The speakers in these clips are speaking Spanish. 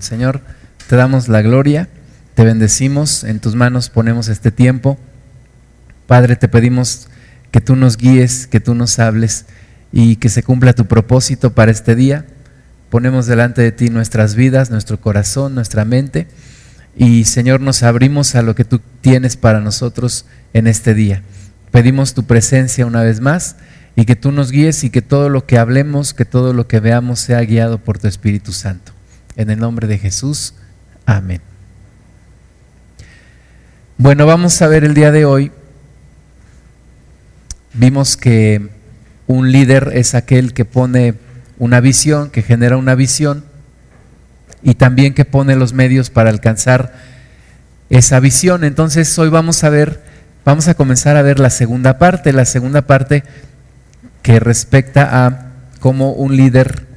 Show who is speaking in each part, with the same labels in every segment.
Speaker 1: Señor, te damos la gloria, te bendecimos, en tus manos ponemos este tiempo. Padre, te pedimos que tú nos guíes, que tú nos hables y que se cumpla tu propósito para este día. Ponemos delante de ti nuestras vidas, nuestro corazón, nuestra mente y Señor nos abrimos a lo que tú tienes para nosotros en este día. Pedimos tu presencia una vez más y que tú nos guíes y que todo lo que hablemos, que todo lo que veamos sea guiado por tu Espíritu Santo. En el nombre de Jesús, amén. Bueno, vamos a ver el día de hoy. Vimos que un líder es aquel que pone una visión, que genera una visión y también que pone los medios para alcanzar esa visión. Entonces hoy vamos a ver, vamos a comenzar a ver la segunda parte, la segunda parte que respecta a cómo un líder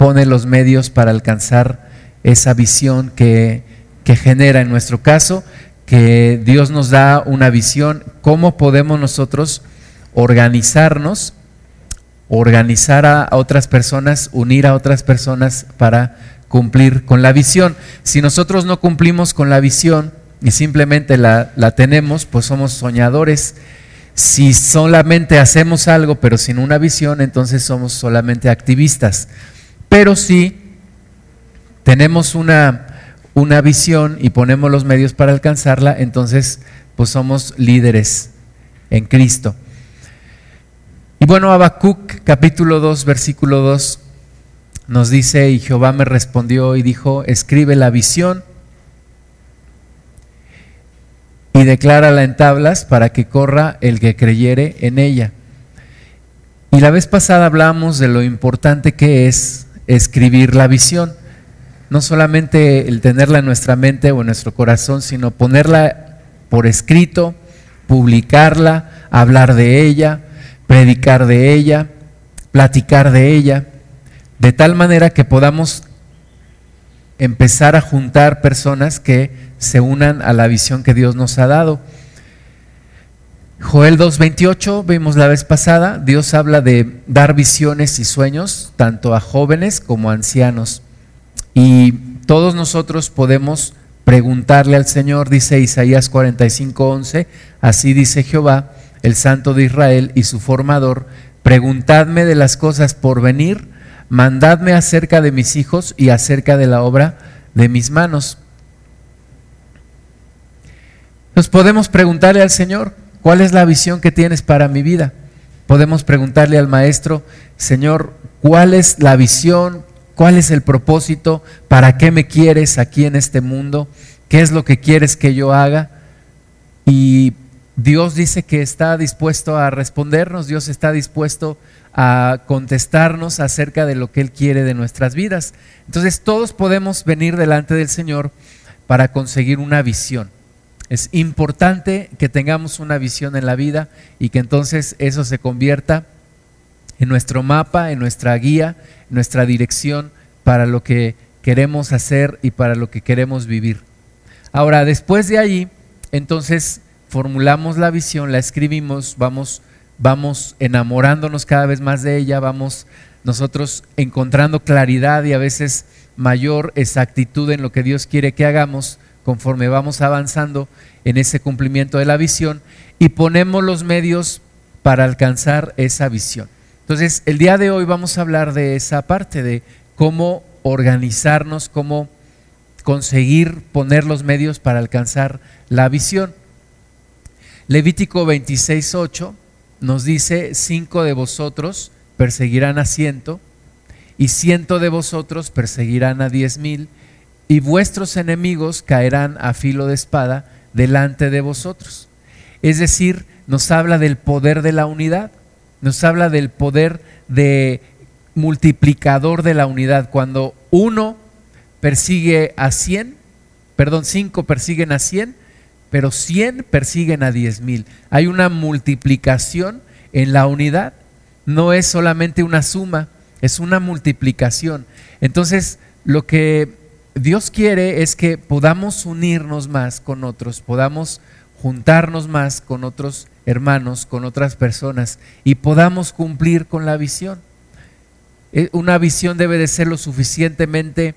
Speaker 1: pone los medios para alcanzar esa visión que, que genera en nuestro caso, que Dios nos da una visión, cómo podemos nosotros organizarnos organizar a, otras personas, unir a otras personas para cumplir con la visión. Si nosotros no cumplimos con la visión y simplemente la, la tenemos, pues somos soñadores. Si solamente hacemos algo pero sin una visión, entonces somos solamente activistas. Pero si tenemos una, una visión y ponemos los medios para alcanzarla, entonces pues somos líderes en Cristo. Y bueno, Habacuc capítulo 2, versículo 2 nos dice, y Jehová me respondió y dijo, escribe la visión y declárala en tablas para que corra el que creyere en ella. Y la vez pasada hablamos de lo importante que es escribir la visión. No solamente el tenerla en nuestra mente o en nuestro corazón, sino ponerla por escrito, publicarla, hablar de ella, predicar de ella, platicar de ella, de tal manera que podamos empezar a juntar personas que se unan a la visión que Dios nos ha dado. Joel 2.28, vimos la vez pasada, Dios habla de dar visiones y sueños tanto a jóvenes como a ancianos. Y todos nosotros podemos preguntarle al Señor, dice Isaías 45.11, así dice Jehová, el Santo de Israel y su formador, preguntadme de las cosas por venir, mandadme acerca de mis hijos y acerca de la obra de mis manos. Nos podemos preguntarle al Señor, ¿cuál es la visión que tienes para mi vida? Podemos preguntarle al Maestro, Señor, ¿cuál es la visión? ¿Cuál es el propósito? ¿Para qué me quieres aquí en este mundo? ¿Qué es lo que quieres que yo haga? Y Dios dice que está dispuesto a respondernos, Dios está dispuesto a contestarnos acerca de lo que Él quiere de nuestras vidas. Entonces todos podemos venir delante del Señor para conseguir una visión. Es importante que tengamos una visión en la vida y que entonces eso se convierta en nuestro mapa, en nuestra guía, en nuestra dirección para lo que queremos hacer y para lo que queremos vivir. Ahora, después de allí, entonces formulamos la visión, la escribimos, vamos, vamos enamorándonos cada vez más de ella, vamos nosotros encontrando claridad y a veces mayor exactitud en lo que Dios quiere que hagamos conforme vamos avanzando en ese cumplimiento de la visión y ponemos los medios para alcanzar esa visión. Entonces, el día de hoy vamos a hablar de esa parte, de cómo organizarnos, cómo conseguir poner los medios para alcanzar la visión. Levítico 26.8 nos dice, cinco de vosotros perseguirán a ciento, y ciento de vosotros perseguirán a diez mil, y vuestros enemigos caerán a filo de espada delante de vosotros. Es decir, nos habla del poder de la unidad, nos habla del poder de multiplicador de la unidad. Cuando uno persigue a cien, perdón, cinco persiguen a cien, pero 100 persiguen a 10 mil. Hay una multiplicación en la unidad. No es solamente una suma, es una multiplicación. Entonces, lo que Dios quiere es que podamos unirnos más con otros, podamos juntarnos más con otros hermanos, con otras personas y podamos cumplir con la visión. Eh, una visión debe de ser lo suficientemente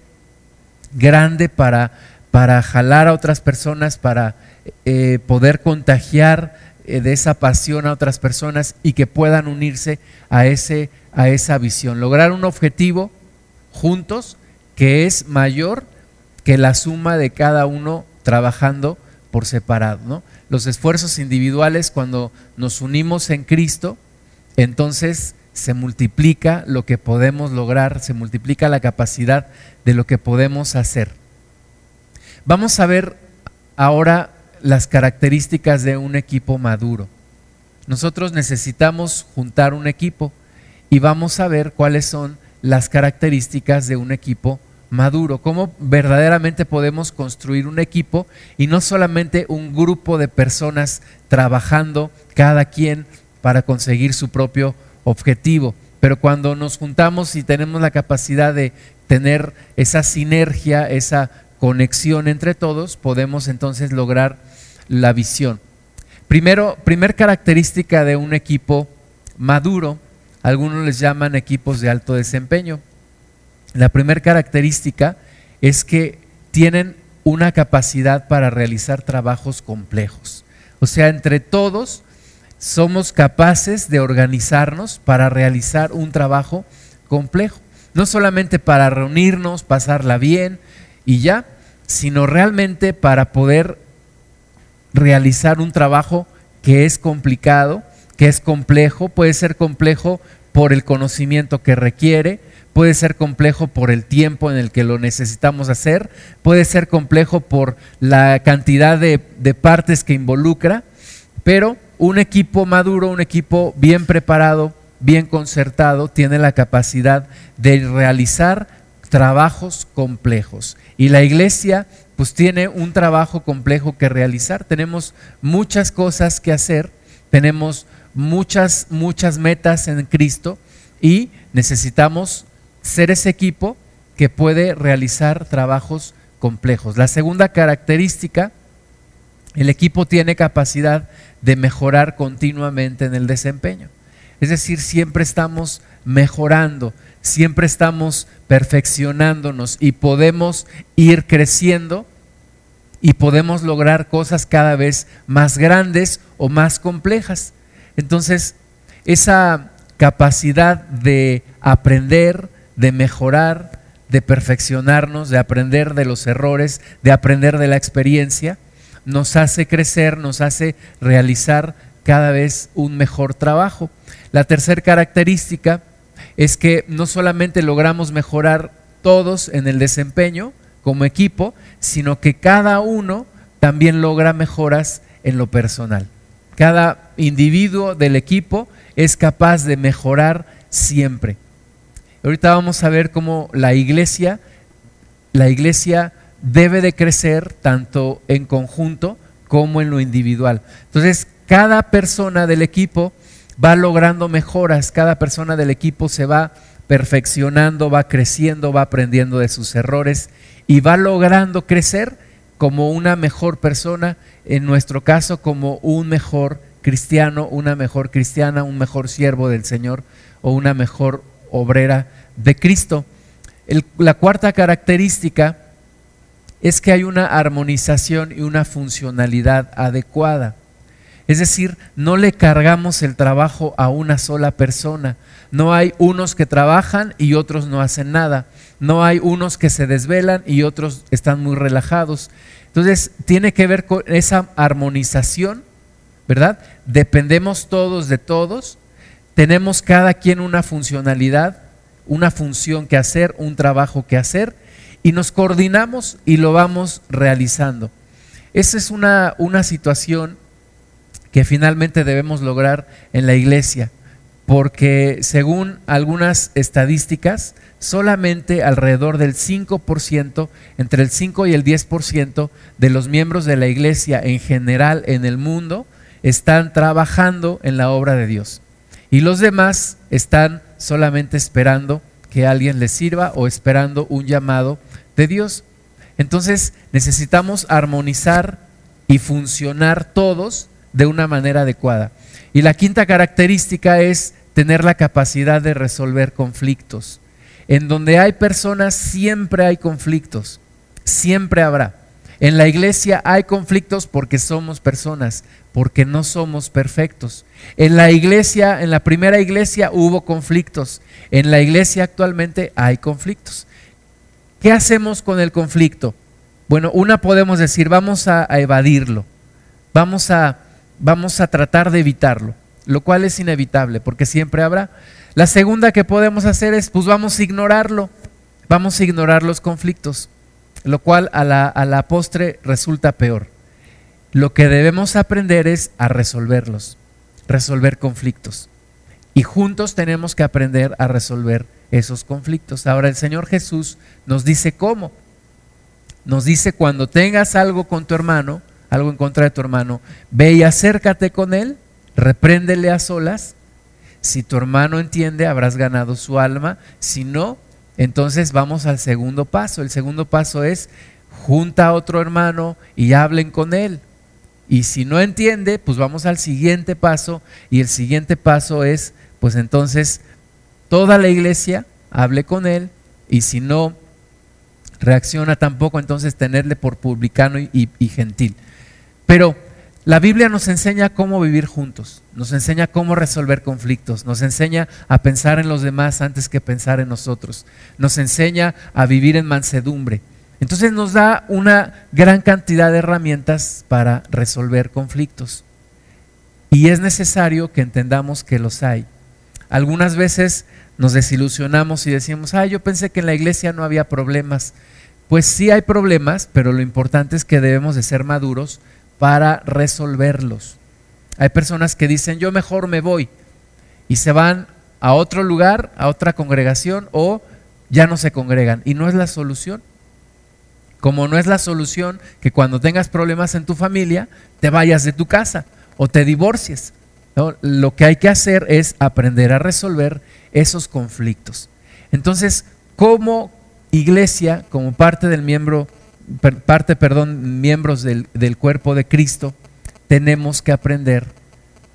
Speaker 1: grande para, para jalar a otras personas, para eh, poder contagiar eh, de esa pasión a otras personas y que puedan unirse a, ese, a esa visión. Lograr un objetivo juntos que es mayor que la suma de cada uno trabajando por separado. Los esfuerzos individuales, cuando nos unimos en Cristo, entonces se multiplica lo que podemos lograr, se multiplica la capacidad de lo que podemos hacer. Vamos a ver ahora las características de un equipo maduro. Nosotros necesitamos juntar un equipo y vamos a ver cuáles son las características de un equipo maduro, cómo verdaderamente podemos construir un equipo y no solamente un grupo de personas trabajando cada quien para conseguir su propio objetivo. Pero cuando nos juntamos y tenemos la capacidad de tener esa sinergia, esa conexión entre todos, podemos entonces lograr la visión. Primero, primer característica de un equipo maduro, algunos les llaman equipos de alto desempeño. La primera característica es que tienen una capacidad para realizar trabajos complejos. O sea, entre todos somos capaces de organizarnos para realizar un trabajo complejo. No solamente para reunirnos, pasarla bien y ya, sino realmente para poder realizar un trabajo que es complicado, que es complejo, puede ser complejo por el conocimiento que requiere, puede ser complejo por el tiempo en el que lo necesitamos hacer, puede ser complejo por la cantidad de, partes que involucra, pero un equipo maduro, un equipo bien preparado, bien concertado, tiene la capacidad de realizar trabajos complejos. Y la iglesia pues tiene un trabajo complejo que realizar. Tenemos muchas cosas que hacer, tenemos muchas, muchas metas en Cristo y necesitamos ser ese equipo que puede realizar trabajos complejos. La segunda característica, el equipo tiene capacidad de mejorar continuamente en el desempeño. Es decir, siempre estamos mejorando, siempre estamos perfeccionándonos y podemos ir creciendo y podemos lograr cosas cada vez más grandes o más complejas. Entonces, esa capacidad de aprender, de mejorar, de perfeccionarnos, de aprender de los errores, de aprender de la experiencia, nos hace crecer, nos hace realizar cada vez un mejor trabajo. La tercera característica es que no solamente logramos mejorar todos en el desempeño como equipo, sino que cada uno también logra mejoras en lo personal. Cada individuo del equipo es capaz de mejorar siempre. Ahorita vamos a ver cómo la iglesia, la iglesia debe de crecer tanto en conjunto como en lo individual. Entonces, cada persona del equipo va logrando mejoras, cada persona del equipo se va perfeccionando, va creciendo, va aprendiendo de sus errores y va logrando crecer como una mejor persona, en nuestro caso como un mejor cristiano, una mejor cristiana, un mejor siervo del Señor o una mejor obrera de Cristo. la cuarta característica es que hay una armonización y una funcionalidad adecuada. Es decir, no le cargamos el trabajo a una sola persona. No hay unos que trabajan y otros no hacen nada. No hay unos que se desvelan y otros están muy relajados. Entonces, tiene que ver con esa armonización, ¿verdad? Dependemos todos de todos. Tenemos cada quien una funcionalidad, una función que hacer, un trabajo que hacer y nos coordinamos y lo vamos realizando. Esa es una, una situación que finalmente debemos lograr en la iglesia, porque según algunas estadísticas, solamente alrededor del 5%, entre el 5 y el 10% de los miembros de la iglesia en general en el mundo están trabajando en la obra de Dios. Y los demás están solamente esperando que alguien les sirva o esperando un llamado de Dios. Entonces necesitamos armonizar y funcionar todos de una manera adecuada. Y la quinta característica es tener la capacidad de resolver conflictos. En donde hay personas siempre hay conflictos, siempre habrá. En la iglesia hay conflictos porque somos personas, porque no somos perfectos. En la iglesia, en la primera iglesia hubo conflictos. En la iglesia actualmente hay conflictos. ¿Qué hacemos con el conflicto? Bueno, una podemos decir, vamos a, evadirlo, vamos a, vamos a tratar de evitarlo, lo cual es inevitable porque siempre habrá. La segunda que podemos hacer es, pues vamos a ignorarlo, vamos a ignorar los conflictos, lo cual a la, a la postre resulta peor. Lo que debemos aprender es a resolverlos, resolver conflictos. Y juntos tenemos que aprender a resolver esos conflictos. Ahora el Señor Jesús nos dice cómo nos dice, cuando tengas algo con tu hermano, algo en contra de tu hermano, ve y acércate con él, repréndele a solas. Si tu hermano entiende, habrás ganado su alma. Si no, entonces vamos al segundo paso. El segundo paso es, junta a otro hermano y hablen con él. Y si no entiende, pues vamos al siguiente paso. Y el siguiente paso es, pues entonces, toda la iglesia hable con él. Y si no reacciona tampoco entonces tenerle por publicano y, gentil. Pero la Biblia nos enseña cómo vivir juntos, nos enseña cómo resolver conflictos, nos enseña a pensar en los demás antes que pensar en nosotros, nos enseña a vivir en mansedumbre. Entonces nos da una gran cantidad de herramientas para resolver conflictos. Y es necesario que entendamos que los hay. Algunas veces nos desilusionamos y decimos, ah, yo pensé que en la iglesia no había problemas. Pues sí hay problemas, pero lo importante es que debemos de ser maduros para resolverlos. Hay personas que dicen, yo mejor me voy y se van a otro lugar, a otra congregación o ya no se congregan. Y no es la solución. Como no es la solución que cuando tengas problemas en tu familia, te vayas de tu casa o te divorcies. Lo que hay que hacer es aprender a resolver esos conflictos. Entonces, ¿cómo iglesia, como parte del miembro, parte, perdón, miembros del, cuerpo de Cristo, tenemos que aprender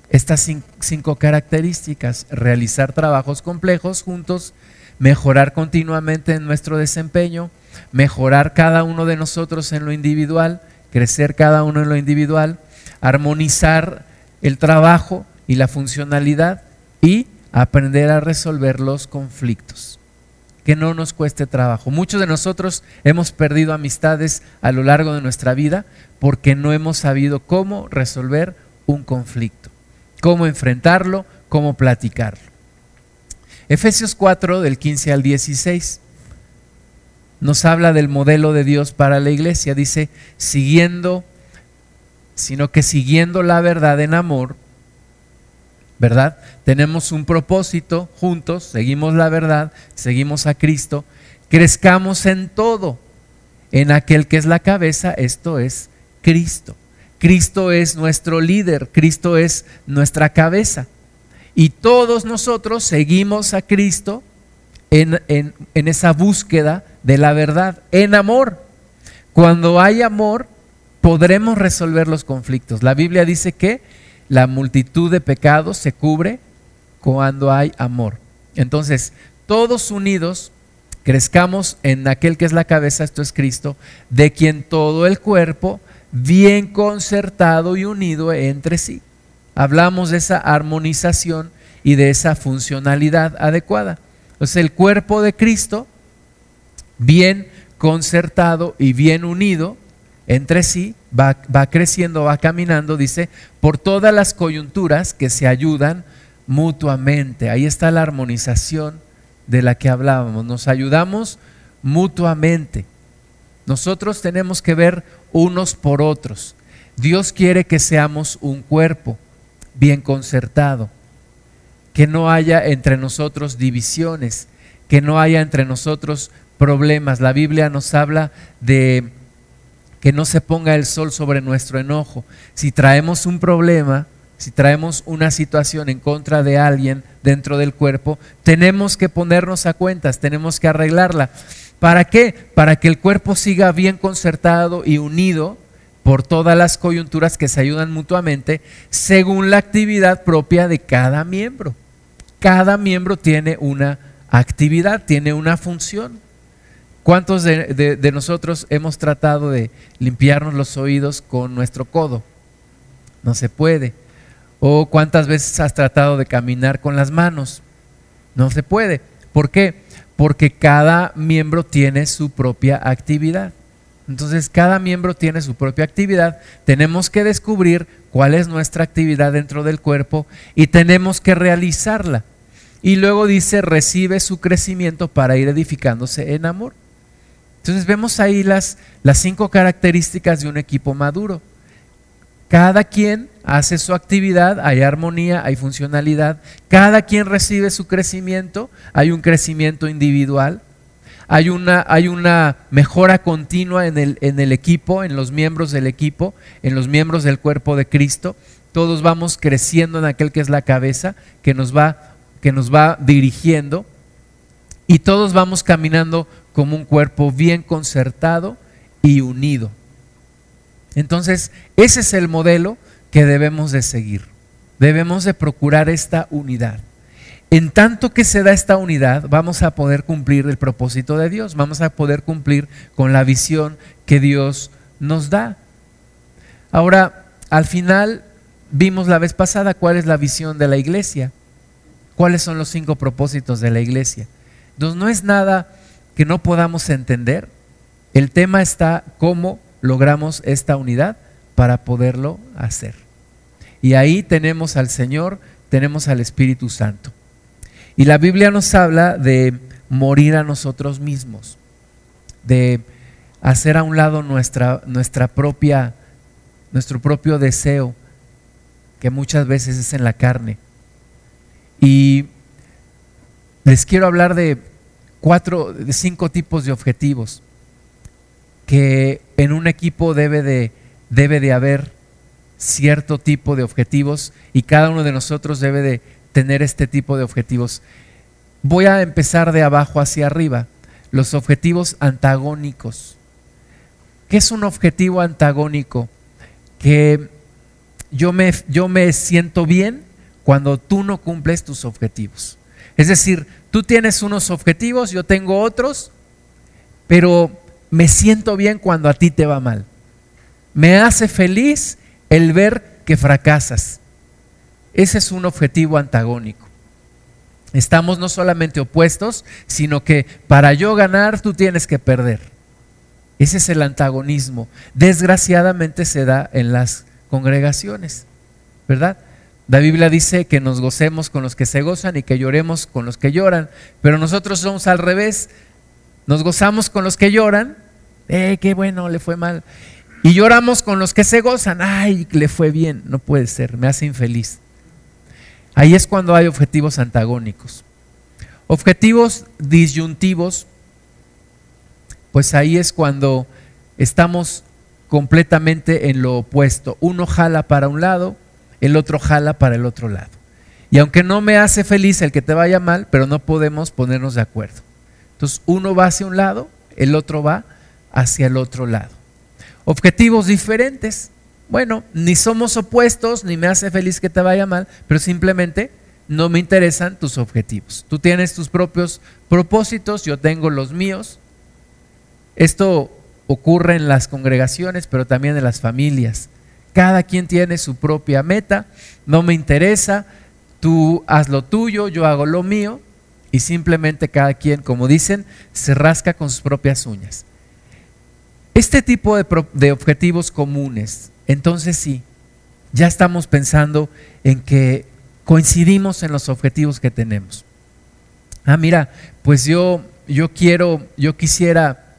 Speaker 1: estas cinco características, realizar trabajos complejos juntos, mejorar continuamente en nuestro desempeño, mejorar cada uno de nosotros en lo individual, crecer cada uno en lo individual, armonizar el trabajo y la funcionalidad y aprender a resolver los conflictos que no nos cueste trabajo. Muchos de nosotros hemos perdido amistades a lo largo de nuestra vida porque no hemos sabido cómo resolver un conflicto, cómo enfrentarlo, cómo platicarlo. Efesios 4 del 15 al 16 nos habla del modelo de Dios para la iglesia. Dice, siguiendo, sino que siguiendo la verdad en amor, ¿verdad? Tenemos un propósito juntos, seguimos la verdad, seguimos a Cristo, crezcamos en todo, en aquel que es la cabeza, esto es Cristo. Cristo es nuestro líder, Cristo es nuestra cabeza. Y todos nosotros seguimos a Cristo en, en, esa búsqueda de la verdad, en amor. Cuando hay amor, podremos resolver los conflictos. La Biblia dice que la multitud de pecados se cubre cuando hay amor. Entonces, todos unidos, crezcamos en aquel que es la cabeza, esto es Cristo, de quien todo el cuerpo, bien concertado y unido entre sí. Hablamos de esa armonización y de esa funcionalidad adecuada. Entonces, el cuerpo de Cristo, bien concertado y bien unido, entre sí, va, creciendo, va caminando, dice, por todas las coyunturas que se ayudan mutuamente. Ahí está la armonización de la que hablábamos. Nos ayudamos mutuamente. Nosotros tenemos que ver unos por otros. Dios quiere que seamos un cuerpo bien concertado, que no haya entre nosotros divisiones, que no haya entre nosotros problemas. La Biblia nos habla de que no se ponga el sol sobre nuestro enojo. Si traemos un problema, si traemos una situación en contra de alguien dentro del cuerpo, tenemos que ponernos a cuentas, tenemos que arreglarla. ¿Para qué? Para que el cuerpo siga bien concertado y unido por todas las coyunturas que se ayudan mutuamente según la actividad propia de cada miembro. Cada miembro tiene una actividad, tiene una función. ¿Cuántos de, nosotros hemos tratado de limpiarnos los oídos con nuestro codo? No se puede. ¿O cuántas veces has tratado de caminar con las manos? No se puede. ¿Por qué? Porque cada miembro tiene su propia actividad. Entonces, cada miembro tiene su propia actividad. Tenemos que descubrir cuál es nuestra actividad dentro del cuerpo y tenemos que realizarla. Y luego dice, recibe su crecimiento para ir edificándose en amor. Entonces vemos ahí las, las cinco características de un equipo maduro. Cada quien hace su actividad, hay armonía, hay funcionalidad, cada quien recibe su crecimiento, hay un crecimiento individual, hay una, hay una mejora continua en el, en el equipo, en los miembros del equipo, en los miembros del cuerpo de Cristo. Todos vamos creciendo en aquel que es la cabeza, que nos va, que nos va dirigiendo, y todos vamos caminando como un cuerpo bien concertado y unido. Entonces, ese es el modelo que debemos de seguir. Debemos de procurar esta unidad. En tanto que se da esta unidad, vamos a poder cumplir el propósito de Dios, vamos a poder cumplir con la visión que Dios nos da. Ahora, al final vimos la vez pasada cuál es la visión de la iglesia, cuáles son los cinco propósitos de la iglesia. Entonces, no es nada que no podamos entender. El tema está cómo logramos esta unidad para poderlo hacer. Y ahí tenemos al Señor, tenemos al Espíritu Santo. Y la Biblia nos habla de morir a nosotros mismos, de hacer a un lado nuestra, nuestra propia, nuestro propio deseo, que muchas veces es en la carne. Y les quiero hablar de cuatro, cinco tipos de objetivos que en un equipo debe de, debe de haber cierto tipo de objetivos y cada uno de nosotros debe de tener este tipo de objetivos. Voy a empezar de abajo hacia arriba. Los objetivos antagónicos. ¿Qué es un objetivo antagónico? Que yo me, yo me siento bien cuando tú no cumples tus objetivos. Es decir, tú tienes unos objetivos, yo tengo otros, pero me siento bien cuando a ti te va mal. Me hace feliz el ver que fracasas. Ese es un objetivo antagónico. Estamos no solamente opuestos, sino que para yo ganar tú tienes que perder. Ese es el antagonismo. Desgraciadamente se da en las congregaciones, ¿verdad? La Biblia dice que nos gocemos con los que se gozan y que lloremos con los que lloran, pero nosotros somos al revés. Nos gozamos con los que lloran, eh, qué bueno, le fue mal. Y lloramos con los que se gozan, ay, le fue bien. No puede ser, me hace infeliz. Ahí es cuando hay objetivos antagónicos. Objetivos disyuntivos, pues ahí es cuando estamos completamente en lo opuesto. Uno jala para un lado, el otro jala para el otro lado. Y aunque no me hace feliz el que te vaya mal, pero no podemos ponernos de acuerdo. Entonces uno va hacia un lado, el otro va hacia el otro lado. Objetivos diferentes. Bueno, ni somos opuestos, ni me hace feliz que te vaya mal, pero simplemente no me interesan tus objetivos. Tú tienes tus propios propósitos, yo tengo los míos. Esto ocurre en las congregaciones, pero también en las familias. Cada quien tiene su propia meta, no me interesa, tú haz lo tuyo, yo hago lo mío, y simplemente cada quien, como dicen, se rasca con sus propias uñas. Este tipo de, objetivos comunes, entonces sí, ya estamos pensando en que coincidimos en los objetivos que tenemos. Ah, mira, pues yo, yo quiero, yo quisiera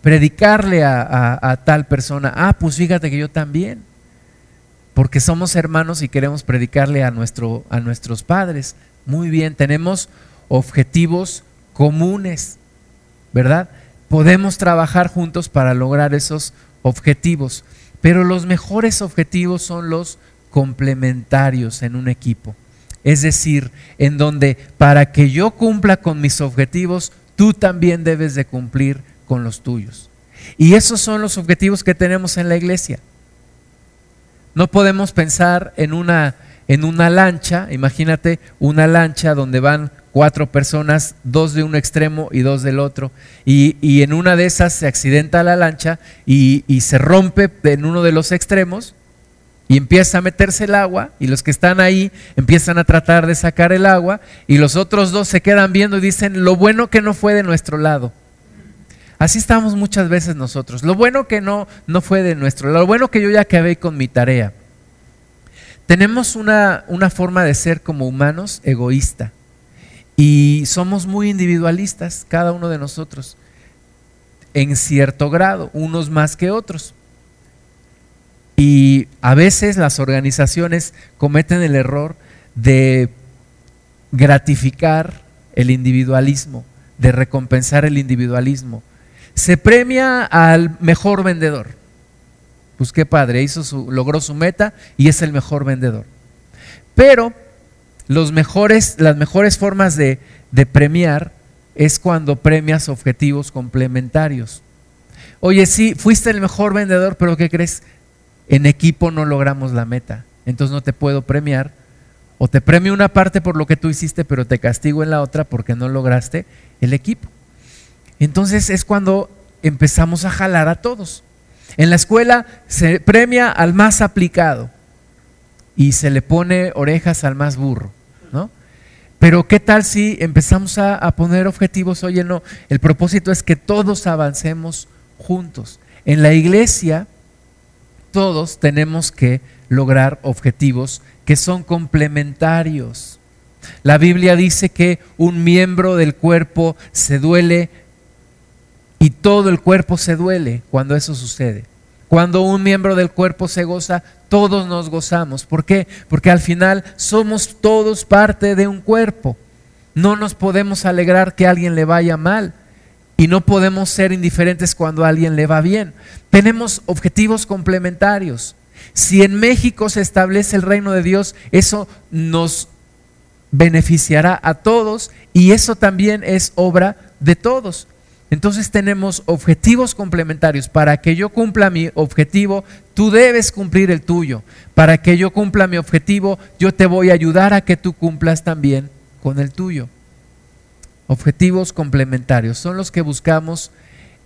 Speaker 1: predicarle a, a, tal persona. Ah, pues fíjate que yo también. Porque somos hermanos y queremos predicarle a, a nuestros padres. Muy bien, tenemos objetivos comunes, ¿verdad? Podemos trabajar juntos para lograr esos objetivos, pero los mejores objetivos son los complementarios en un equipo. Es decir, en donde para que yo cumpla con mis objetivos, tú también debes de cumplir con los tuyos. Y esos son los objetivos que tenemos en la iglesia. No podemos pensar en una, en una lancha, imagínate una lancha donde van cuatro personas, dos de un extremo y dos del otro. Y, en una de esas se accidenta la lancha y, y, se rompe en uno de los extremos y empieza a meterse el agua y los que están ahí empiezan a tratar de sacar el agua y los otros dos se quedan viendo y dicen, lo bueno que no fue de nuestro lado. Así estamos muchas veces nosotros. Lo bueno que no, no fue de nuestro. Lo bueno que yo ya acabé con mi tarea. Tenemos una, una forma de ser como humanos egoísta. Y somos muy individualistas, cada uno de nosotros, en cierto grado, unos más que otros. Y a veces las organizaciones cometen el error de gratificar el individualismo, de recompensar el individualismo. Se premia al mejor vendedor. Pues qué padre, hizo su, logró su meta y es el mejor vendedor. Pero los mejores, las mejores formas de, de premiar es cuando premias objetivos complementarios. Oye, sí, fuiste el mejor vendedor, pero ¿qué crees? En equipo no logramos la meta, entonces no te puedo premiar. O te premio una parte por lo que tú hiciste, pero te castigo en la otra porque no lograste el equipo. Entonces es cuando empezamos a jalar a todos. En la escuela se premia al más aplicado y se le pone orejas al más burro. Pero ¿qué tal si empezamos a, poner objetivos? Oye, no, el propósito es que todos avancemos juntos. En la iglesia, todos tenemos que lograr objetivos que son complementarios. La Biblia dice que un miembro del cuerpo se duele y todo el cuerpo se duele cuando eso sucede. Cuando un miembro del cuerpo se goza, todos nos gozamos. ¿Por qué? Porque al final somos todos parte de un cuerpo. No nos podemos alegrar que a alguien le vaya mal y no podemos ser indiferentes cuando a alguien le va bien. Tenemos objetivos complementarios. Si en México se establece el reino de Dios, eso nos beneficiará a todos y eso también es obra de todos. Entonces tenemos objetivos complementarios. Para que yo cumpla mi objetivo, tú debes cumplir el tuyo. Para que yo cumpla mi objetivo, yo te voy a ayudar a que tú cumplas también con el tuyo. Objetivos complementarios son los que buscamos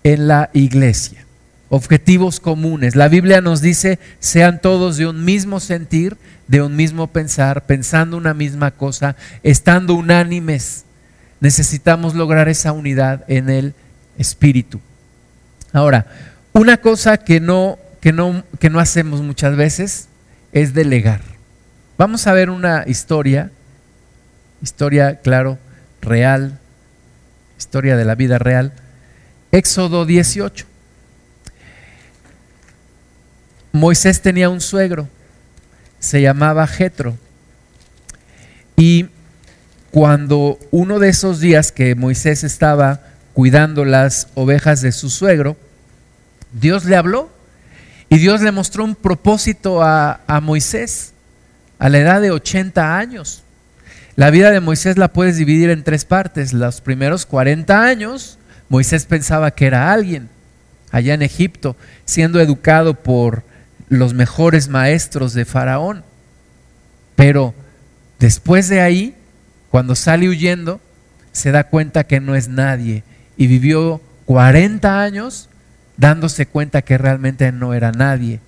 Speaker 1: en la iglesia. Objetivos comunes. La Biblia nos dice, sean todos de un mismo sentir, de un mismo pensar, pensando una misma cosa, estando unánimes. Necesitamos lograr esa unidad en el espíritu. Ahora, una cosa que no, que no, que no hacemos muchas veces es delegar. Vamos a ver una historia, historia, claro, real, historia de la vida real. Éxodo 18. Moisés tenía un suegro, se llamaba Jetro. Y cuando uno de esos días que Moisés estaba cuidando las ovejas de su suegro, Dios le habló y Dios le mostró un propósito a, Moisés a la edad de 80 años. La vida de Moisés la puedes dividir en tres partes. Los primeros 40 años, Moisés pensaba que era alguien allá en Egipto, siendo educado por los mejores maestros de Faraón. Pero después de ahí, cuando sale huyendo, se da cuenta que no es nadie y vivió 40 años dándose cuenta que realmente no era nadie.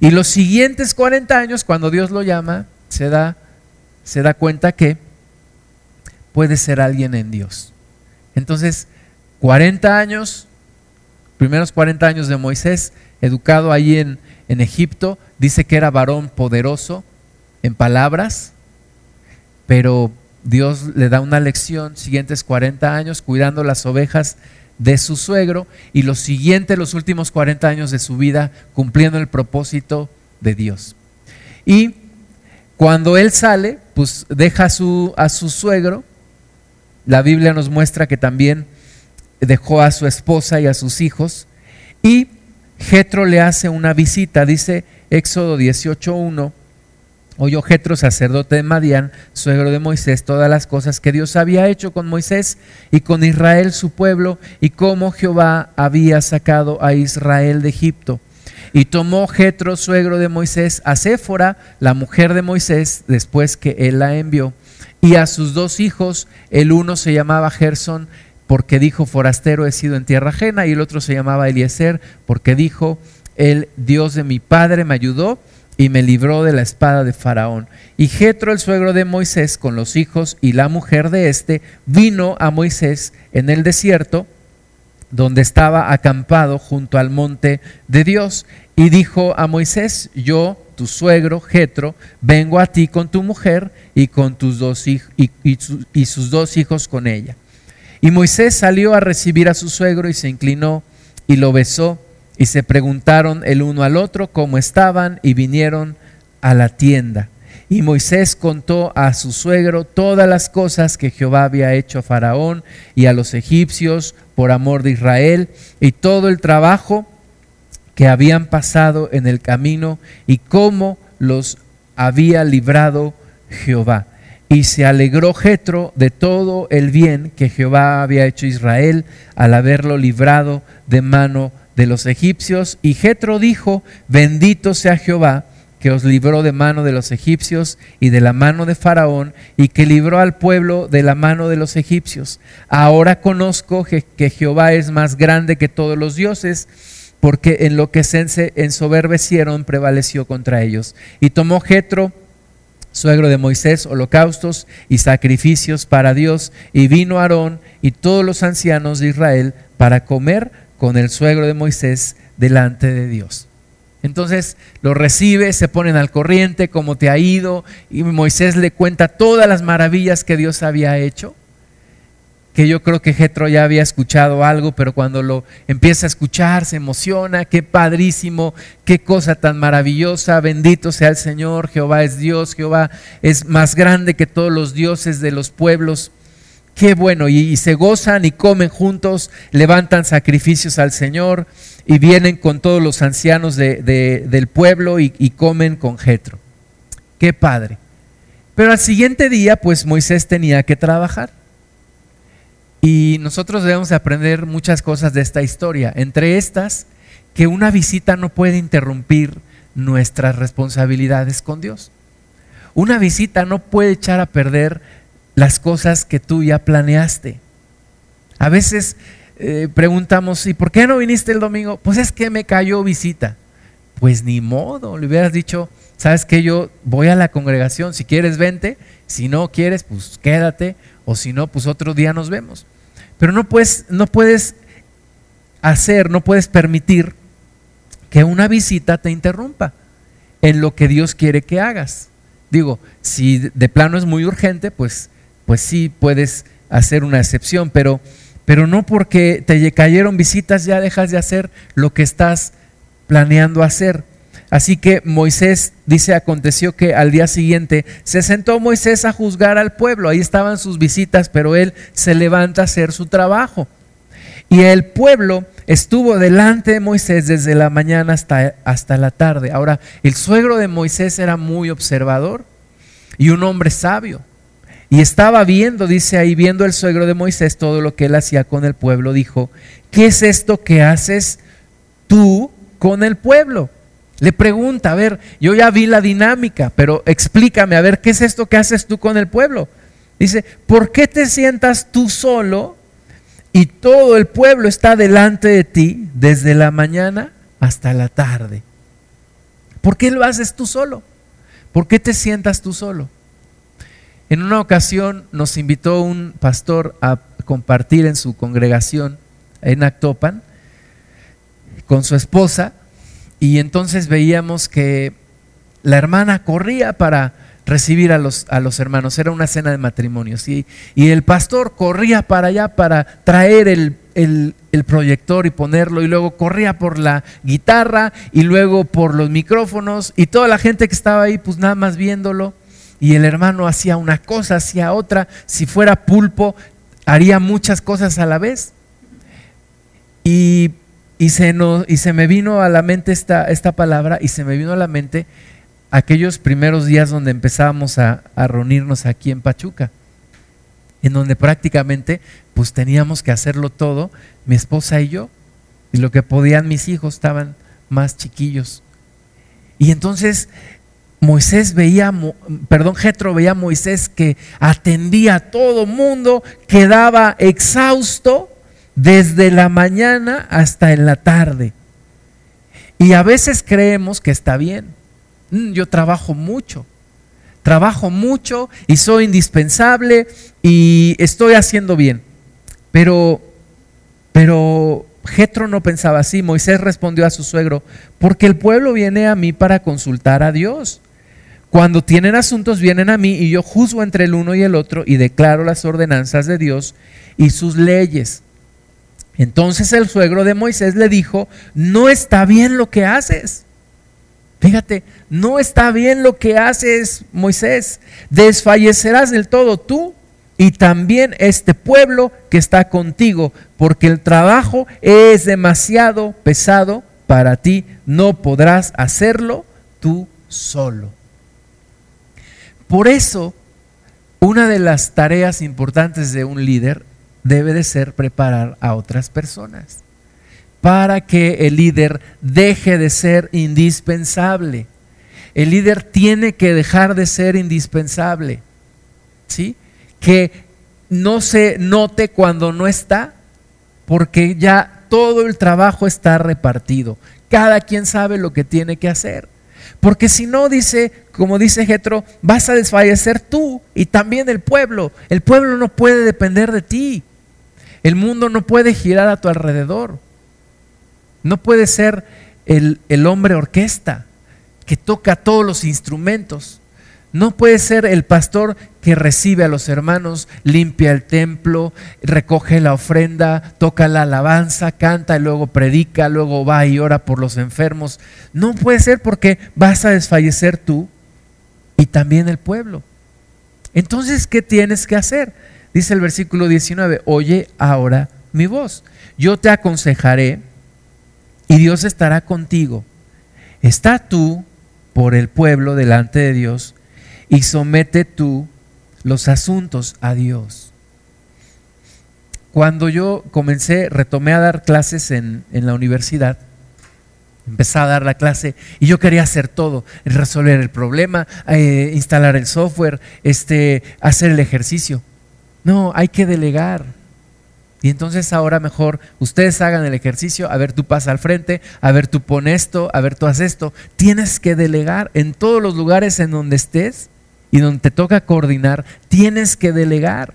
Speaker 1: Y los siguientes 40 años, cuando Dios lo llama, se da, se da cuenta que puede ser alguien en Dios. Entonces, 40 años, primeros 40 años de Moisés, educado ahí en, en Egipto, dice que era varón poderoso en palabras, pero Dios le da una lección, siguientes 40 años, cuidando las ovejas de su suegro y los siguientes, los últimos 40 años de su vida, cumpliendo el propósito de Dios. Y cuando él sale, pues deja a su, a su suegro. La Biblia nos muestra que también dejó a su esposa y a sus hijos. Y Jetro le hace una visita, dice Éxodo 18.1 oyó Jetro, sacerdote de Madián, suegro de Moisés, todas las cosas que Dios había hecho con Moisés y con Israel su pueblo, y cómo Jehová había sacado a Israel de Egipto. Y tomó Jetro, suegro de Moisés, a Séfora, la mujer de Moisés, después que él la envió, y a sus dos hijos, el uno se llamaba Gerson porque dijo, forastero he sido en tierra ajena, y el otro se llamaba Eliezer porque dijo, el Dios de mi padre me ayudó y me libró de la espada de Faraón. Y Jetro, el suegro de Moisés, con los hijos y la mujer de éste, vino a Moisés en el desierto, donde estaba acampado junto al monte de Dios, y dijo a Moisés, yo, tu suegro, Jetro, vengo a ti con tu mujer y con tus dos hijos y, y sus dos hijos con ella. Y Moisés salió a recibir a su suegro y se inclinó y lo besó y se preguntaron el uno al otro cómo estaban y vinieron a la tienda. Y Moisés contó a su suegro todas las cosas que Jehová había hecho a Faraón y a los egipcios por amor de Israel y todo el trabajo que habían pasado en el camino y cómo los había librado Jehová. Y se alegró Jetro de todo el bien que Jehová había hecho a Israel al haberlo librado de mano de los egipcios. Y Jetro dijo, bendito sea Jehová, que os libró de mano de los egipcios y de la mano de Faraón, y que libró al pueblo de la mano de los egipcios. Ahora conozco que Jehová es más grande que todos los dioses, porque en lo que se ensoberbecieron prevaleció contra ellos. Y tomó Jetro suegro de Moisés, holocaustos y sacrificios para Dios, y vino Aarón y todos los ancianos de Israel para comer con el suegro de Moisés delante de Dios. Entonces lo recibe, se ponen al corriente, cómo te ha ido, y Moisés le cuenta todas las maravillas que Dios había hecho, que yo creo que Jetro ya había escuchado algo, pero cuando lo empieza a escuchar se emociona, qué padrísimo, qué cosa tan maravillosa, bendito sea el Señor, Jehová es Dios, Jehová es más grande que todos los dioses de los pueblos. Qué bueno, y, se gozan y comen juntos, levantan sacrificios al Señor y vienen con todos los ancianos del pueblo y, y comen con Jetro. Qué padre. Pero al siguiente día, pues Moisés tenía que trabajar. Y nosotros debemos aprender muchas cosas de esta historia. Entre estas, que una visita no puede interrumpir nuestras responsabilidades con Dios. Una visita no puede echar a perder las cosas que tú ya planeaste. A veces eh, preguntamos, ¿y por qué no viniste el domingo? Pues es que me cayó visita. Pues ni modo, le hubieras dicho, sabes que yo voy a la congregación, si quieres vente, si no quieres, pues quédate, o si no, pues otro día nos vemos. Pero no puedes, no puedes hacer, no puedes permitir que una visita te interrumpa en lo que Dios quiere que hagas. Digo, si de plano es muy urgente, pues pues sí puedes hacer una excepción, pero, pero no porque te cayeron visitas ya dejas de hacer lo que estás planeando hacer. Así que Moisés dice, aconteció que al día siguiente se sentó Moisés a juzgar al pueblo, ahí estaban sus visitas, pero él se levanta a hacer su trabajo. Y el pueblo estuvo delante de Moisés desde la mañana hasta, hasta la tarde. Ahora, el suegro de Moisés era muy observador y un hombre sabio. Y estaba viendo, dice ahí, viendo el suegro de Moisés todo lo que él hacía con el pueblo, dijo, ¿qué es esto que haces tú con el pueblo? Le pregunta, a ver, yo ya vi la dinámica, pero explícame, a ver, ¿qué es esto que haces tú con el pueblo? Dice, ¿por qué te sientas tú solo y todo el pueblo está delante de ti desde la mañana hasta la tarde? ¿Por qué lo haces tú solo? ¿Por qué te sientas tú solo? En una ocasión nos invitó un pastor a compartir en su congregación en Actopan con su esposa y entonces veíamos que la hermana corría para recibir a los, a los hermanos, era una cena de matrimonios y, y el pastor corría para allá para traer el, el proyector y ponerlo y luego corría por la guitarra y luego por los micrófonos y toda la gente que estaba ahí pues nada más viéndolo y el hermano hacía una cosa, hacía otra. Si fuera pulpo, haría muchas cosas a la vez. Y, se, y se, me vino a la mente esta, esta, palabra y se me vino a la mente aquellos primeros días donde empezábamos a, a reunirnos aquí en Pachuca, en donde prácticamente pues teníamos que hacerlo todo, mi esposa y yo, y lo que podían mis hijos estaban más chiquillos. Y entonces Moisés veía, perdón, Jetro veía a Moisés que atendía a todo mundo, quedaba exhausto desde la mañana hasta en la tarde. Y a veces creemos que está bien. Mm, yo trabajo mucho, trabajo mucho y soy indispensable y estoy haciendo bien. Pero, pero Jetro no pensaba así. Moisés respondió a su suegro, porque el pueblo viene a mí para consultar a Dios. Cuando tienen asuntos vienen a mí y yo juzgo entre el uno y el otro y declaro las ordenanzas de Dios y sus leyes. Entonces el suegro de Moisés le dijo, no está bien lo que haces. Fíjate, no está bien lo que haces, Moisés. Desfallecerás del todo tú y también este pueblo que está contigo, porque el trabajo es demasiado pesado para ti. No podrás hacerlo tú solo. Por eso, una de las tareas importantes de un líder debe de ser preparar a otras personas para que el líder deje de ser indispensable. El líder tiene que dejar de ser indispensable. ¿Sí? Que no se note cuando no está, porque ya todo el trabajo está repartido. Cada quien sabe lo que tiene que hacer. Porque si no, dice, como dice Jetro, vas a desfallecer tú y también el pueblo. El pueblo no puede depender de ti. El mundo no puede girar a tu alrededor. No puede ser el, el hombre orquesta que toca todos los instrumentos. No puede ser el pastor que recibe a los hermanos, limpia el templo, recoge la ofrenda, toca la alabanza, canta y luego predica, luego va y ora por los enfermos. No puede ser porque vas a desfallecer tú y también el pueblo. Entonces, ¿qué tienes que hacer? Dice el versículo 19, oye ahora mi voz. Yo te aconsejaré y Dios estará contigo. Está tú por el pueblo delante de Dios y somete tú los asuntos a Dios. Cuando yo comencé, retomé a dar clases en, la universidad, empecé a dar la clase y yo quería hacer todo, resolver el problema, eh, instalar el software, este, hacer el ejercicio. No, hay que delegar. Y entonces ahora mejor ustedes hagan el ejercicio, a ver tú pasa al frente, a ver tú pon esto, a ver tú haz esto. Tienes que delegar en todos los lugares en donde estés y donde te toca coordinar, tienes que delegar.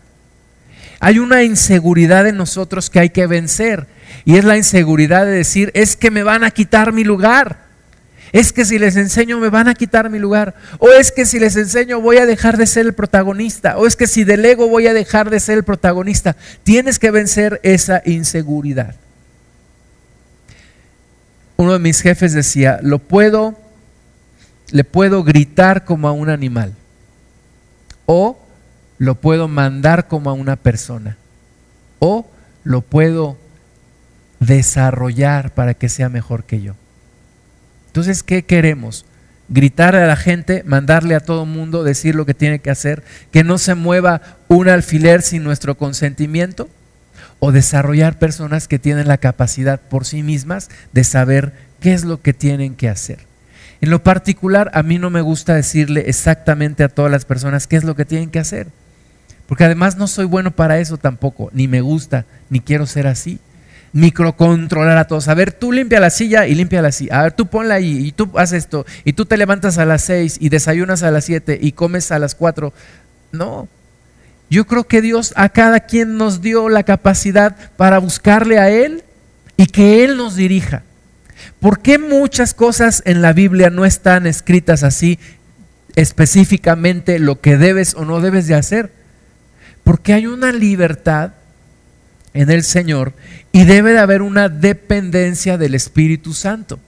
Speaker 1: Hay una inseguridad en nosotros que hay que vencer y es la inseguridad de decir, es que me van a quitar mi lugar. Es que si les enseño me van a quitar mi lugar. O es que si les enseño voy a dejar de ser el protagonista. O es que si delego voy a dejar de ser el protagonista. Tienes que vencer esa inseguridad. Uno de mis jefes decía, lo puedo, le puedo gritar como a un animal o lo puedo mandar como a una persona, o lo puedo desarrollar para que sea mejor que yo. Entonces, ¿qué queremos? Gritar a la gente, mandarle a todo mundo, decir lo que tiene que hacer, que no se mueva un alfiler sin nuestro consentimiento, o desarrollar personas que tienen la capacidad por sí mismas de saber qué es lo que tienen que hacer. En lo particular, a mí no me gusta decirle exactamente a todas las personas qué es lo que tienen que hacer. Porque además no soy bueno para eso tampoco, ni me gusta, ni quiero ser así. Microcontrolar a todos. A ver, tú limpia la silla y limpia la silla. A ver, tú ponla ahí y tú haces esto. Y tú te levantas a las seis y desayunas a las siete y comes a las cuatro. No. Yo creo que Dios a cada quien nos dio la capacidad para buscarle a Él y que Él nos dirija. ¿Por qué muchas cosas en la Biblia no están escritas así específicamente lo que debes o no debes de hacer? Porque hay una libertad en el Señor y debe de haber una dependencia del Espíritu Santo.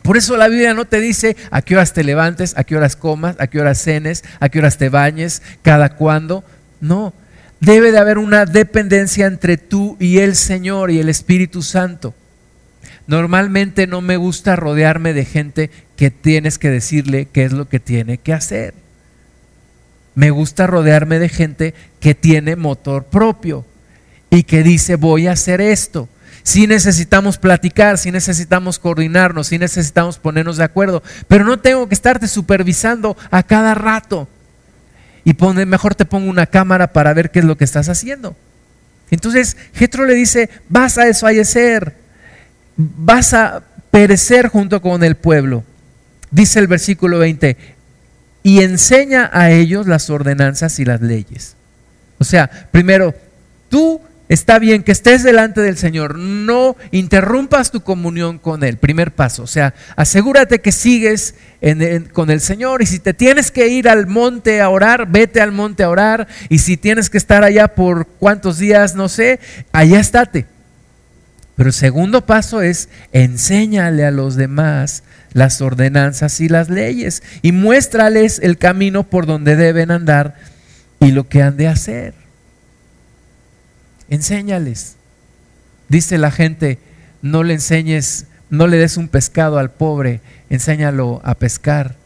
Speaker 1: Por eso la Biblia no te dice a qué horas te levantes, a qué horas comas, a qué horas cenes, a qué horas te bañes, cada cuándo. No, debe de haber una dependencia entre tú y el Señor y el Espíritu Santo. Normalmente no me gusta rodearme de gente que tienes que decirle qué es lo que tiene que hacer. Me gusta rodearme de gente que tiene motor propio y que dice voy a hacer esto. sí necesitamos platicar, sí necesitamos coordinarnos, sí necesitamos ponernos de acuerdo, pero no tengo que estarte supervisando a cada rato. Y mejor te pongo una cámara para ver qué es lo que estás haciendo. Entonces, Jetro le dice, vas a desfallecer, vas a perecer junto con el pueblo. Dice el versículo 20, y enseña a ellos las ordenanzas y las leyes. O sea, primero, tú está bien que estés delante del Señor, no interrumpas tu comunión con Él, primer paso. O sea, asegúrate que sigues con el Señor y si te tienes que ir al monte a orar, vete al monte a orar y si tienes que estar allá por cuántos días, no sé, allá estate. Pero el segundo paso es enséñale a los demás las ordenanzas y las leyes y muéstrales el camino por donde deben andar y lo que han de hacer. Enséñales. Dice la gente, no le enseñes, no le des un pescado al pobre, enséñalo a pescar,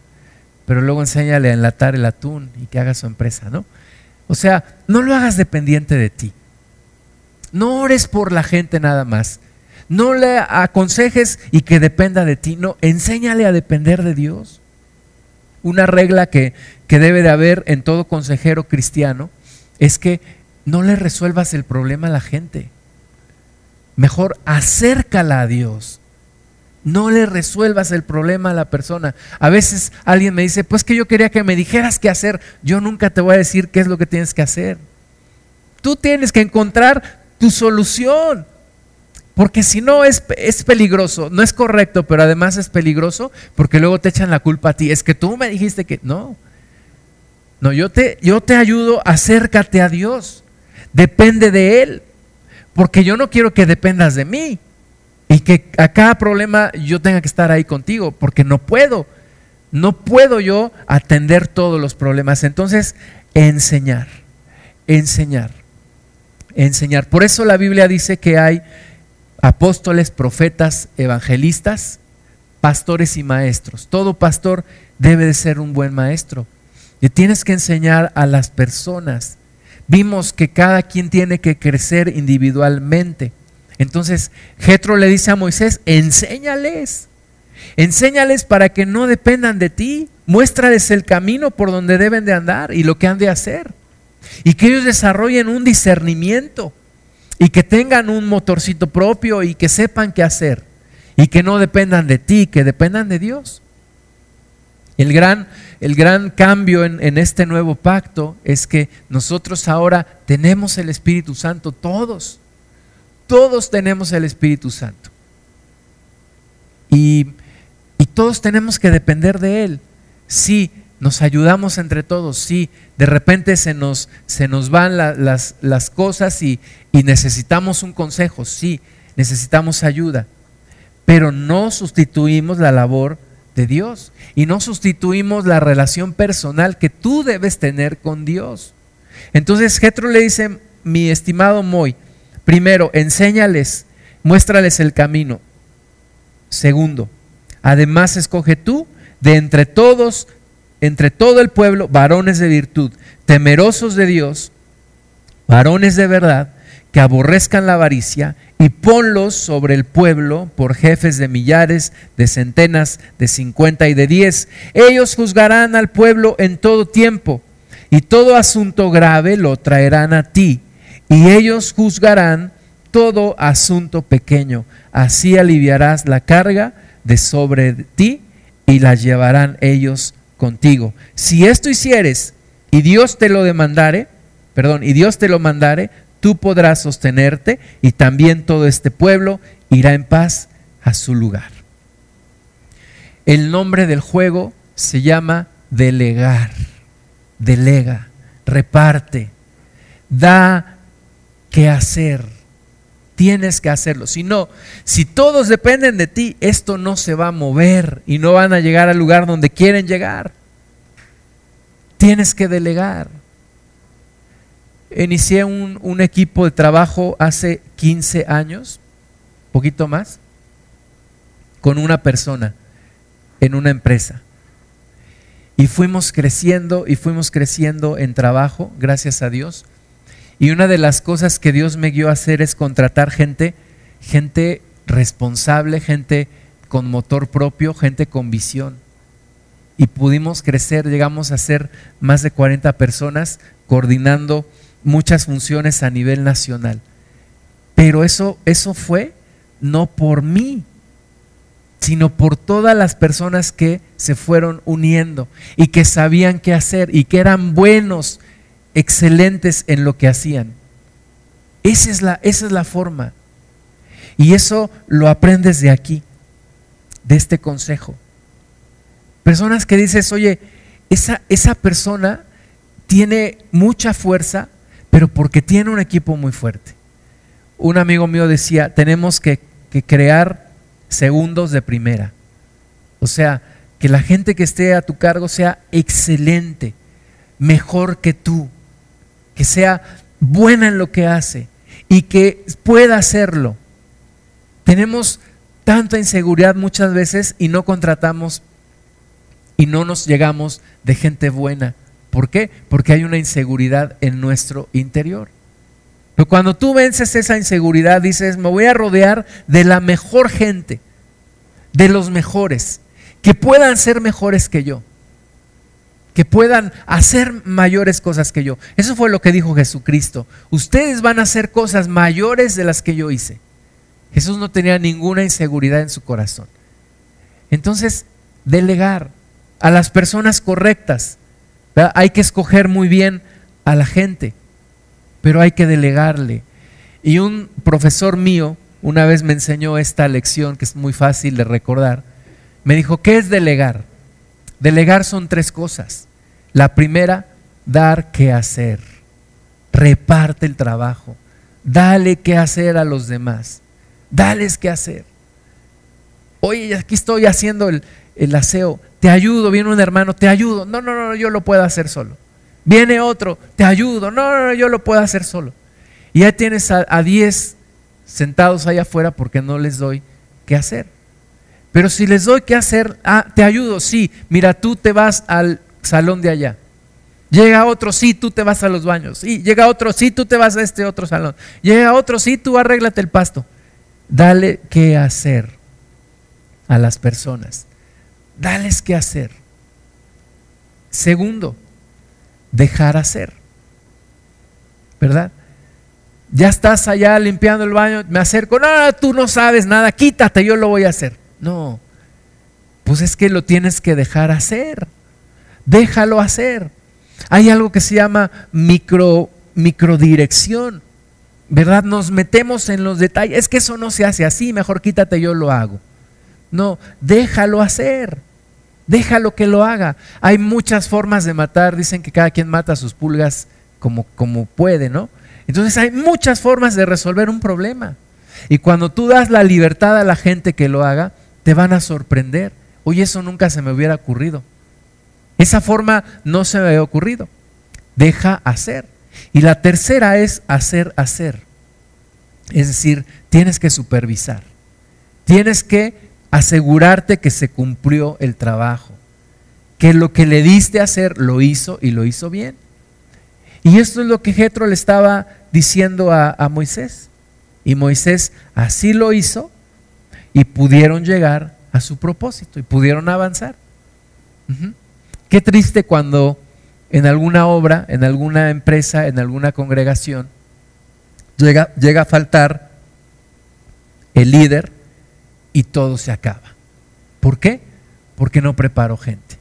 Speaker 1: pero luego enséñale a enlatar el atún y que haga su empresa, ¿no? O sea, no lo hagas dependiente de ti. No ores por la gente nada más. No le aconsejes y que dependa de ti. No, enséñale a depender de Dios. Una regla que, que debe de haber en todo consejero cristiano es que no le resuelvas el problema a la gente. Mejor acércala a Dios. No le resuelvas el problema a la persona. A veces alguien me dice, pues que yo quería que me dijeras qué hacer. Yo nunca te voy a decir qué es lo que tienes que hacer. Tú tienes que encontrar tu solución. Porque si no es, es, peligroso, no es correcto, pero además es peligroso porque luego te echan la culpa a ti. Es que tú me dijiste que no. No, yo te, yo te ayudo, acércate a Dios depende de Él, porque yo no quiero que dependas de mí y que a cada problema yo tenga que estar ahí contigo, porque no puedo, no puedo yo atender todos los problemas. Entonces, enseñar, enseñar, enseñar. Por eso la Biblia dice que hay apóstoles, profetas, evangelistas, pastores y maestros. Todo pastor debe de ser un buen maestro. Y tienes que enseñar a las personas vimos que cada quien tiene que crecer individualmente. Entonces, Jetro le dice a Moisés, enséñales, enséñales para que no dependan de ti, muéstrales el camino por donde deben de andar y lo que han de hacer. Y que ellos desarrollen un discernimiento y que tengan un motorcito propio y que sepan qué hacer y que no dependan de ti, que dependan de Dios. El gran, el gran cambio en, este nuevo pacto es que nosotros ahora tenemos el Espíritu Santo, todos, todos tenemos el Espíritu Santo. Y, y todos tenemos que depender de Él. Sí, nos ayudamos entre todos, sí, de repente se nos, se nos van las, las cosas y, y necesitamos un consejo, sí, necesitamos ayuda, pero no sustituimos la labor de Dios y no sustituimos la relación personal que tú debes tener con Dios. Entonces Jetro le dice, mi estimado Moy, primero, enséñales, muéstrales el camino. Segundo, además escoge tú de entre todos, entre todo el pueblo, varones de virtud, temerosos de Dios, varones de verdad, que aborrezcan la avaricia y ponlos sobre el pueblo por jefes de millares, de centenas, de cincuenta y de diez. Ellos juzgarán al pueblo en todo tiempo y todo asunto grave lo traerán a ti y ellos juzgarán todo asunto pequeño. Así aliviarás la carga de sobre ti y la llevarán ellos contigo. Si esto hicieres y Dios te lo demandare, perdón, y Dios te lo mandare, tú podrás sostenerte y también todo este pueblo irá en paz a su lugar. El nombre del juego se llama delegar, delega, reparte, da que hacer. Tienes que hacerlo. Si no, si todos dependen de ti, esto no se va a mover y no van a llegar al lugar donde quieren llegar. Tienes que delegar inicié un, equipo de trabajo hace 15 años, poquito más, con una persona en una empresa. Y fuimos creciendo y fuimos creciendo en trabajo, gracias a Dios. Y una de las cosas que Dios me guió a hacer es contratar gente gente responsable, gente con motor propio, gente con visión. Y pudimos crecer, llegamos a ser más de 40 personas coordinando muchas funciones a nivel nacional. Pero eso, eso fue no por mí, sino por todas las personas que se fueron uniendo y que sabían qué hacer y que eran buenos, excelentes en lo que hacían. Esa es la, esa es la forma. Y eso lo aprendes de aquí, de este consejo. Personas que dices, oye, esa, esa persona tiene mucha fuerza, pero porque tiene un equipo muy fuerte. Un amigo mío decía, tenemos que, que crear segundos de primera. O sea, que la gente que esté a tu cargo sea excelente, mejor que tú, que sea buena en lo que hace y que pueda hacerlo. Tenemos tanta inseguridad muchas veces y no contratamos y no nos llegamos de gente buena. ¿Por qué? Porque hay una inseguridad en nuestro interior. Pero cuando tú vences esa inseguridad, dices, me voy a rodear de la mejor gente, de los mejores, que puedan ser mejores que yo, que puedan hacer mayores cosas que yo. Eso fue lo que dijo Jesucristo. Ustedes van a hacer cosas mayores de las que yo hice. Jesús no tenía ninguna inseguridad en su corazón. Entonces, delegar a las personas correctas. Hay que escoger muy bien a la gente pero hay que delegarle. Y un profesor mío una vez me enseñó esta lección que es muy fácil de recordar. Me dijo, ¿qué es delegar? Delegar son tres cosas. La primera, dar qué hacer. Reparte el trabajo. Dale qué hacer a los demás. Dales qué hacer. Oye, aquí estoy haciendo el, el aseo. Te ayudo, viene un hermano, te ayudo. No, no, no, yo lo puedo hacer solo. Viene otro, te ayudo. No, no, no, yo lo puedo hacer solo. Y ya tienes a 10 sentados allá afuera porque no les doy qué hacer. Pero si les doy qué hacer, ah, te ayudo, sí. Mira, tú te vas al salón de allá. Llega otro, sí, tú te vas a los baños. Sí, llega otro, sí, tú te vas a este otro salón. Llega otro, sí, tú arréglate el pasto. Dale qué hacer a las personas. Dales qué hacer. Segundo, dejar hacer. ¿Verdad? Ya estás allá limpiando el baño, me acerco, no, tú no sabes nada, quítate, yo lo voy a hacer. No, pues es que lo tienes que dejar hacer. Déjalo hacer. Hay algo que se llama micro, microdirección. ¿Verdad? Nos metemos en los detalles. Es que eso no se hace así, mejor quítate, yo lo hago. No, déjalo hacer. Déjalo que lo haga. Hay muchas formas de matar. Dicen que cada quien mata sus pulgas como, como puede, ¿no? Entonces hay muchas formas de resolver un problema. Y cuando tú das la libertad a la gente que lo haga, te van a sorprender. Oye, eso nunca se me hubiera ocurrido. Esa forma no se me había ocurrido. Deja hacer. Y la tercera es hacer hacer. Es decir, tienes que supervisar. Tienes que asegurarte que se cumplió el trabajo, que lo que le diste a hacer lo hizo y lo hizo bien. Y esto es lo que Jetro le estaba diciendo a, Moisés. Y Moisés así lo hizo y pudieron llegar a su propósito y pudieron avanzar. Qué triste cuando en alguna obra, en alguna empresa, en alguna congregación, llega, llega a faltar el líder y todo se acaba. ¿Por qué? Porque no preparó gente.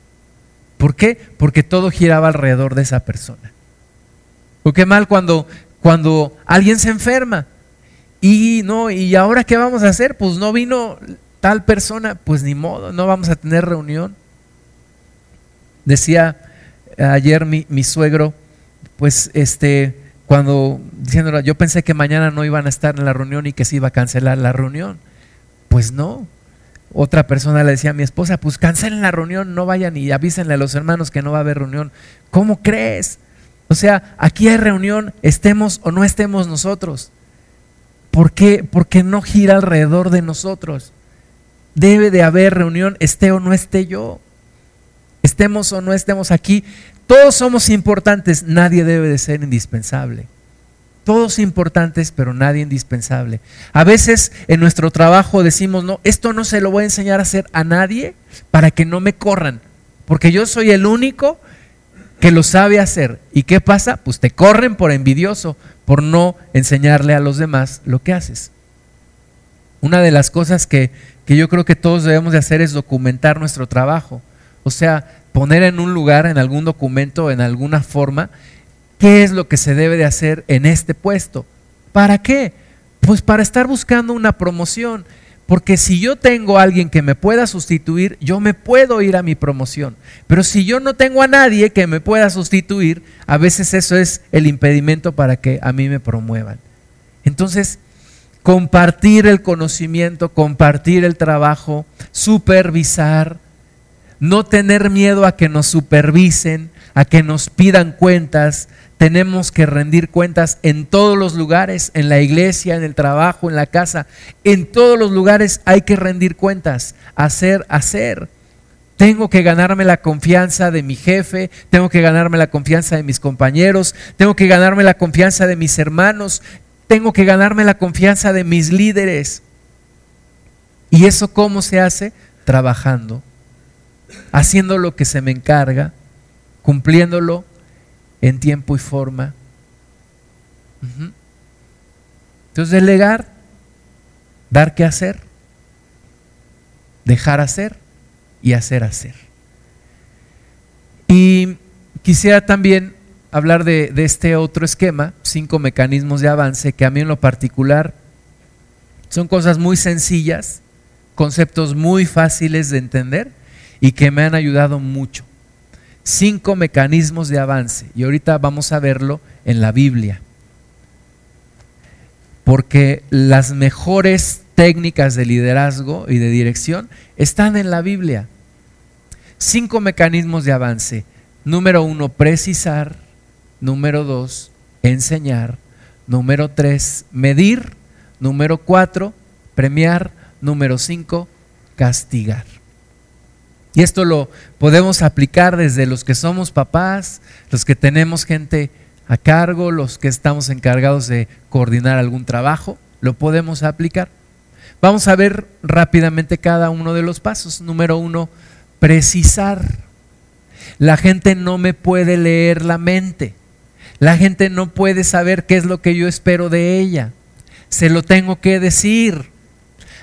Speaker 1: ¿Por qué? Porque todo giraba alrededor de esa persona. ¿O qué mal cuando, cuando alguien se enferma? Y no, ¿y ahora qué vamos a hacer? Pues no vino tal persona, pues ni modo, no vamos a tener reunión. Decía ayer mi, mi suegro, pues este, cuando diciéndolo, yo pensé que mañana no iban a estar en la reunión y que se iba a cancelar la reunión. Pues no. Otra persona le decía a mi esposa, pues cancelen la reunión, no vayan y avísenle a los hermanos que no va a haber reunión. ¿Cómo crees? O sea, aquí hay reunión, estemos o no estemos nosotros. ¿Por qué? Porque no gira alrededor de nosotros. Debe de haber reunión, esté o no esté yo. Estemos o no estemos aquí. Todos somos importantes, nadie debe de ser indispensable. Todos importantes, pero nadie indispensable. A veces en nuestro trabajo decimos, no, esto no se lo voy a enseñar a hacer a nadie para que no me corran, porque yo soy el único que lo sabe hacer. ¿Y qué pasa? Pues te corren por envidioso, por no enseñarle a los demás lo que haces. Una de las cosas que, que yo creo que todos debemos de hacer es documentar nuestro trabajo. O sea, poner en un lugar, en algún documento, en alguna forma, qué es lo que se debe de hacer en este puesto. ¿Para qué? Pues para estar buscando una promoción. Porque si yo tengo a alguien que me pueda sustituir, yo me puedo ir a mi promoción. Pero si yo no tengo a nadie que me pueda sustituir, a veces eso es el impedimento para que a mí me promuevan. Entonces, compartir el conocimiento, compartir el trabajo, supervisar, no tener miedo a que nos supervisen, a que nos pidan cuentas. Tenemos que rendir cuentas en todos los lugares, en la iglesia, en el trabajo, en la casa. En todos los lugares hay que rendir cuentas, hacer, hacer. Tengo que ganarme la confianza de mi jefe, tengo que ganarme la confianza de mis compañeros, tengo que ganarme la confianza de mis hermanos, tengo que ganarme la confianza de mis líderes. ¿Y eso cómo se hace? Trabajando haciendo lo que se me encarga, cumpliéndolo en tiempo y forma. Entonces, delegar, dar que hacer, dejar hacer y hacer hacer. Y quisiera también hablar de, de, este otro esquema, cinco mecanismos de avance, que a mí en lo particular son cosas muy sencillas, conceptos muy fáciles de entender, y que me han ayudado mucho. Cinco mecanismos de avance y ahorita vamos a verlo en la Biblia. Porque las mejores técnicas de liderazgo y de dirección están en la Biblia. Cinco mecanismos de avance. Número uno, precisar. Número dos, enseñar. Número tres, medir. Número cuatro, premiar. Número cinco, castigar. Y esto lo podemos aplicar desde los que somos papás, los que tenemos gente a cargo, los que estamos encargados de coordinar algún trabajo, lo podemos aplicar. Vamos a ver rápidamente cada uno de los pasos. Número uno, precisar. La gente no me puede leer la mente. La gente no puede saber qué es lo que yo espero de ella. Se lo tengo que decir.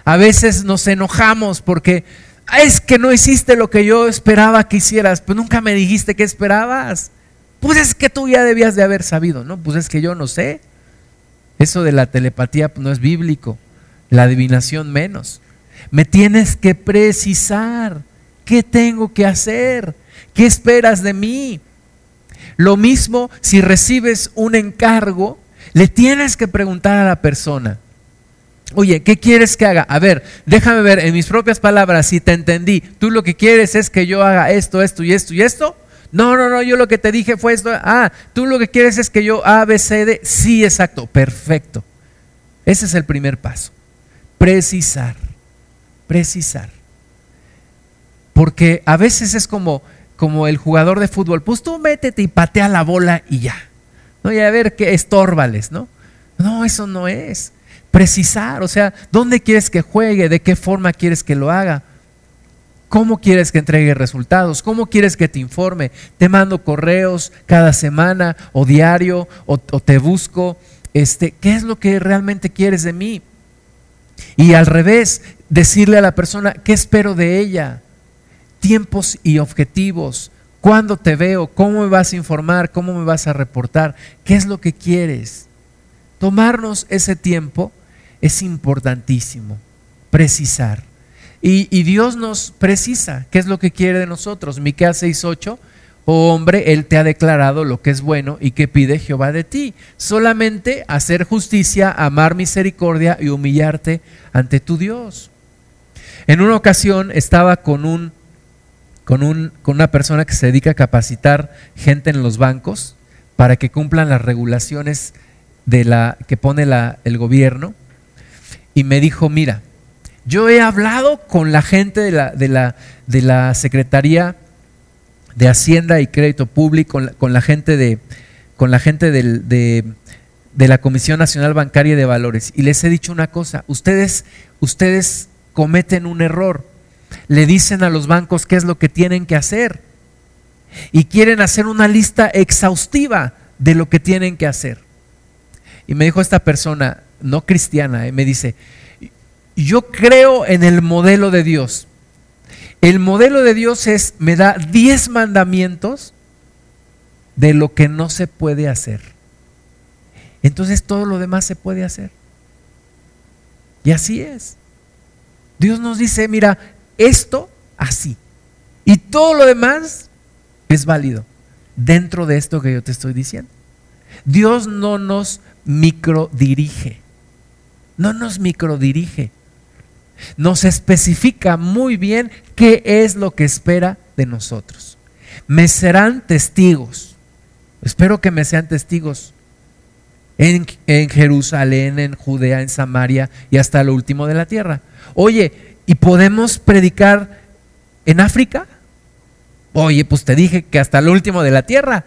Speaker 1: A veces nos enojamos porque es que no hiciste lo que yo esperaba que hicieras, pues nunca me dijiste qué esperabas. Pues es que tú ya debías de haber sabido, ¿no? Pues es que yo no sé. Eso de la telepatía no es bíblico, la adivinación menos. Me tienes que precisar qué tengo que hacer, qué esperas de mí. Lo mismo si recibes un encargo, le tienes que preguntar a la persona, Oye, ¿qué quieres que haga? A ver, déjame ver en mis propias palabras si te entendí. ¿Tú lo que quieres es que yo haga esto, esto y esto y esto? No, no, no, yo lo que te dije fue esto. Ah, tú lo que quieres es que yo A, B, C, D. Sí, exacto, perfecto. Ese es el primer paso. Precisar, precisar. Porque a veces es como, como el jugador de fútbol. Pues tú métete y patea la bola y ya. ¿No? Y a ver qué estórbales, ¿no? No, eso no es precisar, o sea, ¿dónde quieres que juegue? ¿De qué forma quieres que lo haga? ¿Cómo quieres que entregue resultados? ¿Cómo quieres que te informe? ¿Te mando correos cada semana o diario o, te busco? Este, ¿Qué es lo que realmente quieres de mí? Y al revés, decirle a la persona, ¿qué espero de ella? Tiempos y objetivos. ¿Cuándo te veo? ¿Cómo me vas a informar? ¿Cómo me vas a reportar? ¿Qué es lo que quieres? Tomarnos ese tiempo es importantísimo, precisar. Y, Dios nos precisa qué es lo que quiere de nosotros. Miqueas 6:8, oh hombre, Él te ha declarado lo que es bueno y que pide Jehová de ti. Solamente hacer justicia, amar misericordia y humillarte ante tu Dios. En una ocasión estaba con un con, un, con una persona que se dedica a capacitar gente en los bancos para que cumplan las regulaciones de la, que pone el gobierno y me dijo, mira, yo he hablado con la gente de la, de la, de la Secretaría de Hacienda y Crédito Público, con la, gente de, con la gente del, de, de la Comisión Nacional Bancaria de Valores y les he dicho una cosa, ustedes, ustedes cometen un error, le dicen a los bancos qué es lo que tienen que hacer y quieren hacer una lista exhaustiva de lo que tienen que hacer. Y me dijo esta persona, no cristiana, eh, me dice, yo creo en el modelo de Dios. El modelo de Dios es, me da 10 mandamientos de lo que no se puede hacer. Entonces todo lo demás se puede hacer. Y así es. Dios nos dice, mira, esto así. Y todo lo demás es válido dentro de esto que yo te estoy diciendo. Dios no nos microdirige. No nos microdirige. Nos especifica muy bien qué es lo que espera de nosotros. Me serán testigos. Espero que me sean testigos en, Jerusalén, en Judea, en Samaria y hasta lo último de la tierra. Oye, ¿y podemos predicar en África? Oye, pues te dije que hasta lo último de la tierra.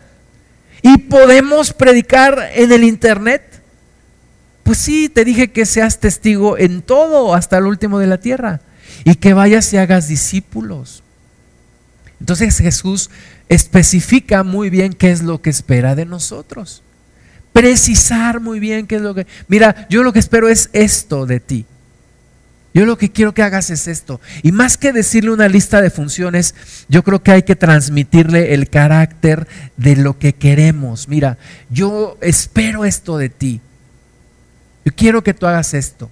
Speaker 1: ¿Y podemos predicar en el Internet? Pues sí, te dije que seas testigo en todo hasta el último de la tierra y que vayas y hagas discípulos. Entonces Jesús especifica muy bien qué es lo que espera de nosotros. Precisar muy bien qué es lo que... Mira, yo lo que espero es esto de ti. Yo lo que quiero que hagas es esto. Y más que decirle una lista de funciones, yo creo que hay que transmitirle el carácter de lo que queremos. Mira, yo espero esto de ti. Yo quiero que tú hagas esto.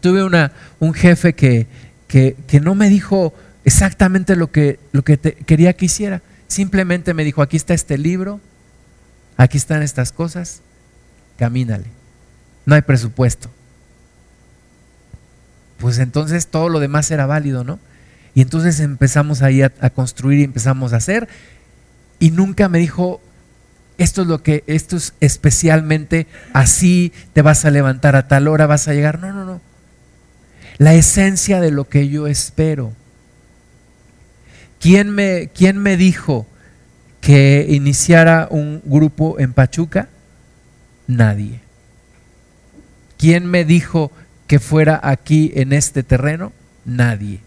Speaker 1: Tuve una, un jefe que, que, no me dijo exactamente lo que, lo que quería que hiciera. Simplemente me dijo, aquí está este libro, aquí están estas cosas, camínale. No hay presupuesto pues entonces todo lo demás era válido, ¿no? Y entonces empezamos ahí a, construir y empezamos a hacer. Y nunca me dijo, esto es lo que, esto es especialmente así, te vas a levantar a tal hora, vas a llegar. No, no, no. La esencia de lo que yo espero. ¿Quién me, quién me dijo que iniciara un grupo en Pachuca? Nadie. ¿Quién me dijo que fuera aquí en este terreno? Nadie.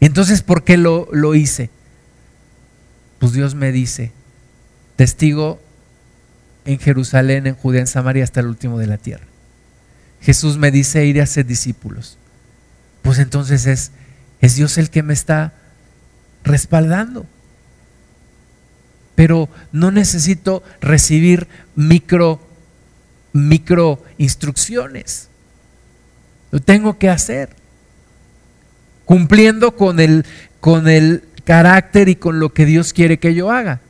Speaker 1: Entonces, ¿por qué lo, lo hice? Pues Dios me dice, testigo en Jerusalén, en Judea, en Samaria, hasta el último de la tierra. Jesús me dice ir a ser discípulos. Pues entonces es, es Dios el que me está respaldando. Pero no necesito recibir micro, micro instrucciones. Lo tengo que hacer. Cumpliendo con el, con el carácter y con lo que Dios quiere que yo haga.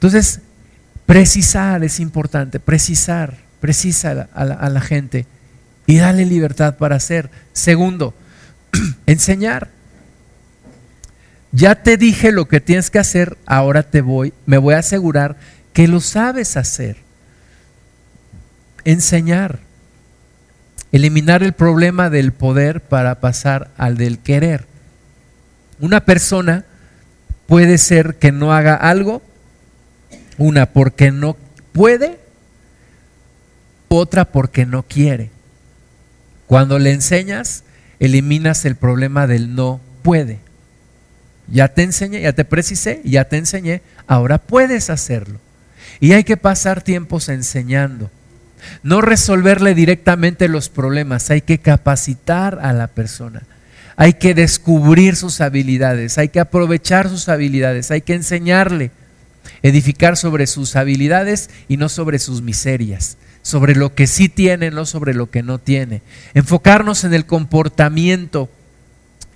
Speaker 1: Entonces, precisar es importante, precisar, precisa a la, gente y darle libertad para hacer. Segundo, enseñar. Ya te dije lo que tienes que hacer, ahora te voy, me voy a asegurar que lo sabes hacer. Enseñar. Eliminar el problema del poder para pasar al del querer. Una persona puede ser que no haga algo, una porque no puede, otra porque no quiere. Cuando le enseñas, eliminas el problema del no puede. Ya te enseñé, ya te precisé, ya te enseñé, ahora puedes hacerlo. Y hay que pasar tiempos enseñando. No resolverle directamente los problemas, hay que capacitar a la persona. Hay que descubrir sus habilidades, hay que aprovechar sus habilidades, hay que enseñarle, edificar sobre sus habilidades y no sobre sus miserias, sobre lo que sí tiene, no sobre lo que no tiene. Enfocarnos en el comportamiento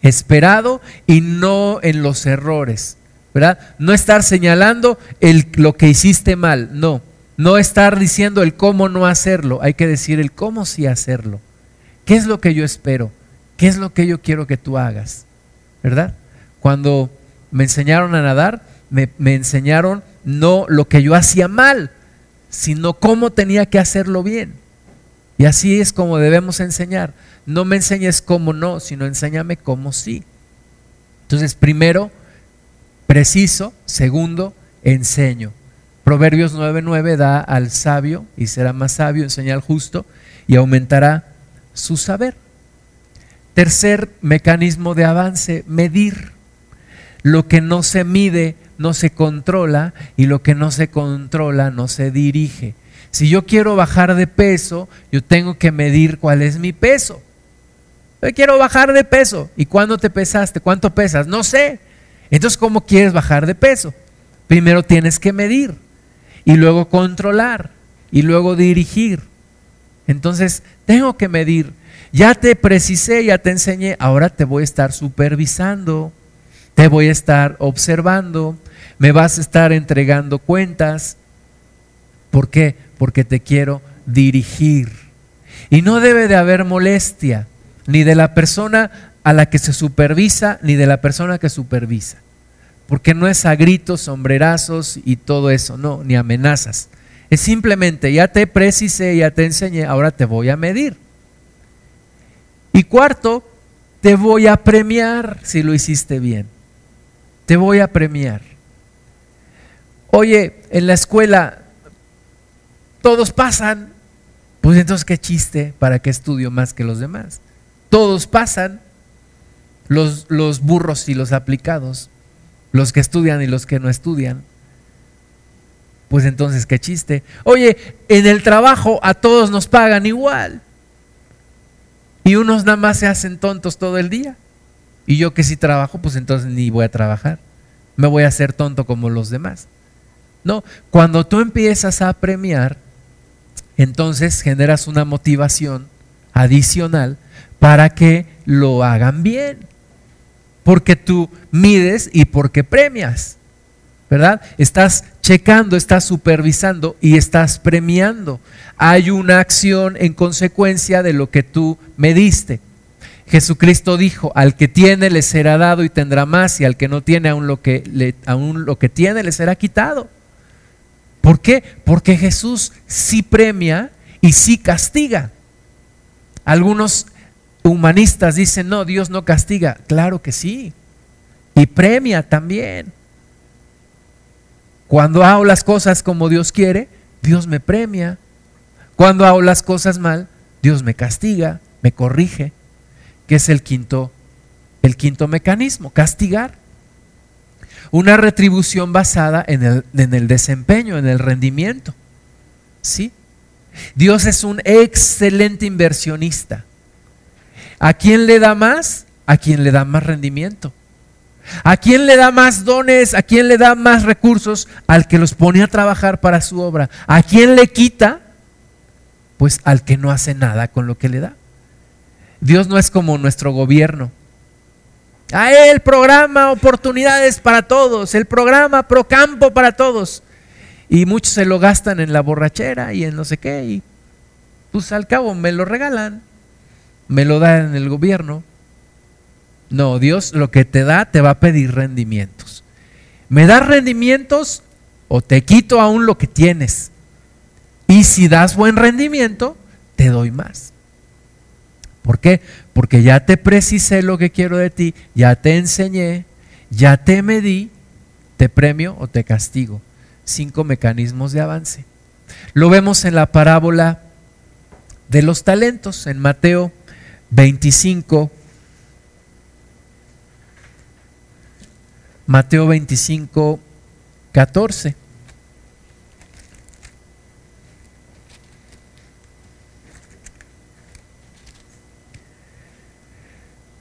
Speaker 1: esperado y no en los errores, ¿verdad? No estar señalando el, lo que hiciste mal, no no estar diciendo el cómo no hacerlo, hay que decir el cómo sí hacerlo. ¿Qué es lo que yo espero? ¿Qué es lo que yo quiero que tú hagas? ¿Verdad? Cuando me enseñaron a nadar, me, enseñaron no lo que yo hacía mal, sino cómo tenía que hacerlo bien. Y así es como debemos enseñar. No me enseñes cómo no, sino enséñame cómo sí. Entonces, primero, preciso. Segundo, enseño. Proverbios 9:9 da al sabio y será más sabio, enseña al justo y aumentará su saber. Tercer mecanismo de avance, medir. Lo que no se mide no se controla y lo que no se controla no se dirige. Si yo quiero bajar de peso, yo tengo que medir cuál es mi peso. Yo quiero bajar de peso. ¿Y cuándo te pesaste? ¿Cuánto pesas? No sé. Entonces, ¿cómo quieres bajar de peso? Primero tienes que medir y luego controlar y luego dirigir. Entonces, tengo que medir. Ya te precisé, ya te enseñé, ahora te voy a estar supervisando, te voy a estar observando, me vas a estar entregando cuentas. ¿Por qué? Porque te quiero dirigir. Y no debe de haber molestia, ni de la persona a la que se supervisa, ni de la persona que supervisa. Porque no es a gritos, sombrerazos y todo eso, no, ni amenazas. Es simplemente, ya te precisé, ya te enseñé, ahora te voy a medir. Y cuarto, te voy a premiar si lo hiciste bien. Te voy a premiar. Oye, en la escuela todos pasan, pues entonces qué chiste, ¿para qué estudio más que los demás? Todos pasan, los, los burros y los aplicados, los que estudian y los que no estudian. Pues entonces qué chiste. Oye, en el trabajo a todos nos pagan igual. Y unos nada más se hacen tontos todo el día. Y yo que si trabajo, pues entonces ni voy a trabajar. Me voy a hacer tonto como los demás. No, cuando tú empiezas a premiar, entonces generas una motivación adicional para que lo hagan bien. Porque tú mides y porque premias. ¿Verdad? Estás checando, estás supervisando y estás premiando. Hay una acción en consecuencia de lo que tú mediste. Jesucristo dijo, al que tiene le será dado y tendrá más, y al que no tiene aún lo que, aún lo que tiene le será quitado. ¿Por qué? Porque Jesús sí premia y sí castiga. Algunos humanistas dicen, no, Dios no castiga. Claro que sí. Y premia también. Cuando hago las cosas como Dios quiere, Dios me premia. Cuando hago las cosas mal, Dios me castiga, me corrige, que es el quinto, el quinto mecanismo, castigar. Una retribución basada en el, en el desempeño, en el rendimiento. ¿Sí? Dios es un excelente inversionista. ¿A quién le da más? A quien le da más rendimiento. ¿A quién le da más dones? ¿A quién le da más recursos? Al que los pone a trabajar para su obra. ¿A quién le quita? Pues al que no hace nada con lo que le da. Dios no es como nuestro gobierno a el programa Oportunidades para Todos, el programa Procampo para Todos. Y muchos se lo gastan en la borrachera y en no sé qué. Y pues al cabo me lo regalan, me lo dan el gobierno. No, Dios lo que te da te va a pedir rendimientos. ¿Me das rendimientos o te quito aún lo que tienes? Y si das buen rendimiento, te doy más. ¿Por qué? Porque ya te precisé lo que quiero de ti, ya te enseñé, ya te medí, te premio o te castigo. Cinco mecanismos de avance. Lo vemos en la parábola de los talentos, en Mateo 25. Mateo 25, 14.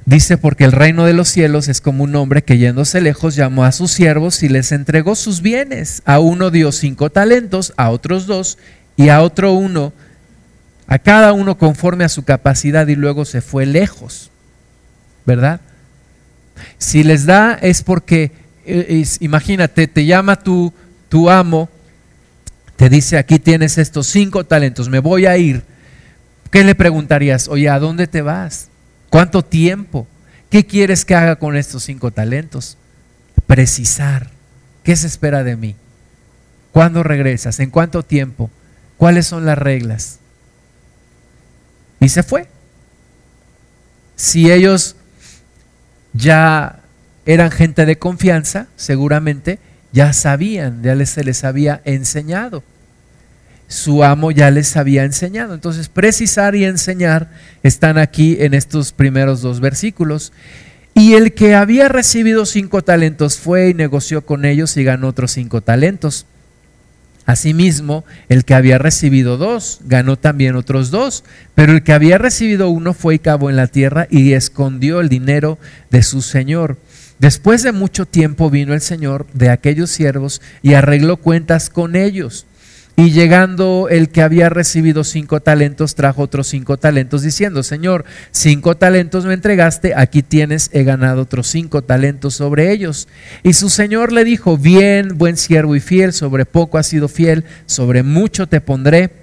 Speaker 1: Dice, porque el reino de los cielos es como un hombre que yéndose lejos llamó a sus siervos y les entregó sus bienes. A uno dio cinco talentos, a otros dos y a otro uno, a cada uno conforme a su capacidad y luego se fue lejos. ¿Verdad? Si les da es porque, eh, imagínate, te llama tu, tu amo, te dice, aquí tienes estos cinco talentos, me voy a ir. ¿Qué le preguntarías? Oye, ¿a dónde te vas? ¿Cuánto tiempo? ¿Qué quieres que haga con estos cinco talentos? Precisar. ¿Qué se espera de mí? ¿Cuándo regresas? ¿En cuánto tiempo? ¿Cuáles son las reglas? Y se fue. Si ellos ya eran gente de confianza, seguramente ya sabían, ya se les había enseñado. Su amo ya les había enseñado. Entonces, precisar y enseñar están aquí en estos primeros dos versículos. Y el que había recibido cinco talentos fue y negoció con ellos y ganó otros cinco talentos. Asimismo, el que había recibido dos ganó también otros dos, pero el que había recibido uno fue y cavó en la tierra y escondió el dinero de su señor. Después de mucho tiempo vino el señor de aquellos siervos y arregló cuentas con ellos. Y llegando el que había recibido cinco talentos, trajo otros cinco talentos, diciendo, Señor, cinco talentos me entregaste, aquí tienes, he ganado otros cinco talentos sobre ellos. Y su Señor le dijo, bien, buen siervo y fiel, sobre poco has sido fiel, sobre mucho te pondré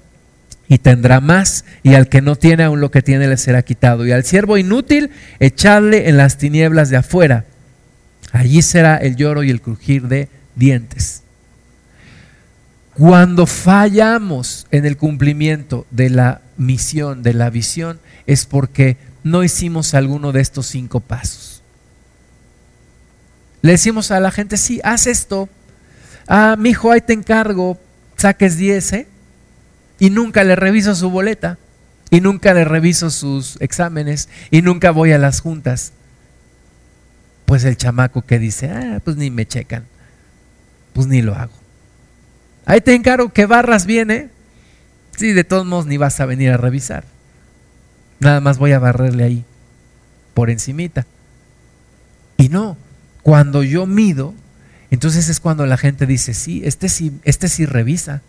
Speaker 1: y tendrá más, y al que no tiene aún lo que tiene le será quitado. Y al siervo inútil echadle en las tinieblas de afuera Allí será el lloro y el crujir de dientes. Cuando fallamos en el cumplimiento de la misión, de la visión, es porque no hicimos alguno de estos cinco pasos. Le decimos a la gente, sí, haz esto. Ah, mi hijo, ahí te encargo, saques 10, ¿eh? Y nunca le reviso su boleta, y nunca le reviso sus exámenes, y nunca voy a las juntas pues el chamaco que dice, ah, pues ni me checan, pues ni lo hago. Ahí te encargo que barras bien, ¿eh? Sí, de todos modos ni vas a venir a revisar. Nada más voy a barrerle ahí, por encimita. Y no, cuando yo mido, entonces es cuando la gente dice, sí, este sí, este sí revisa,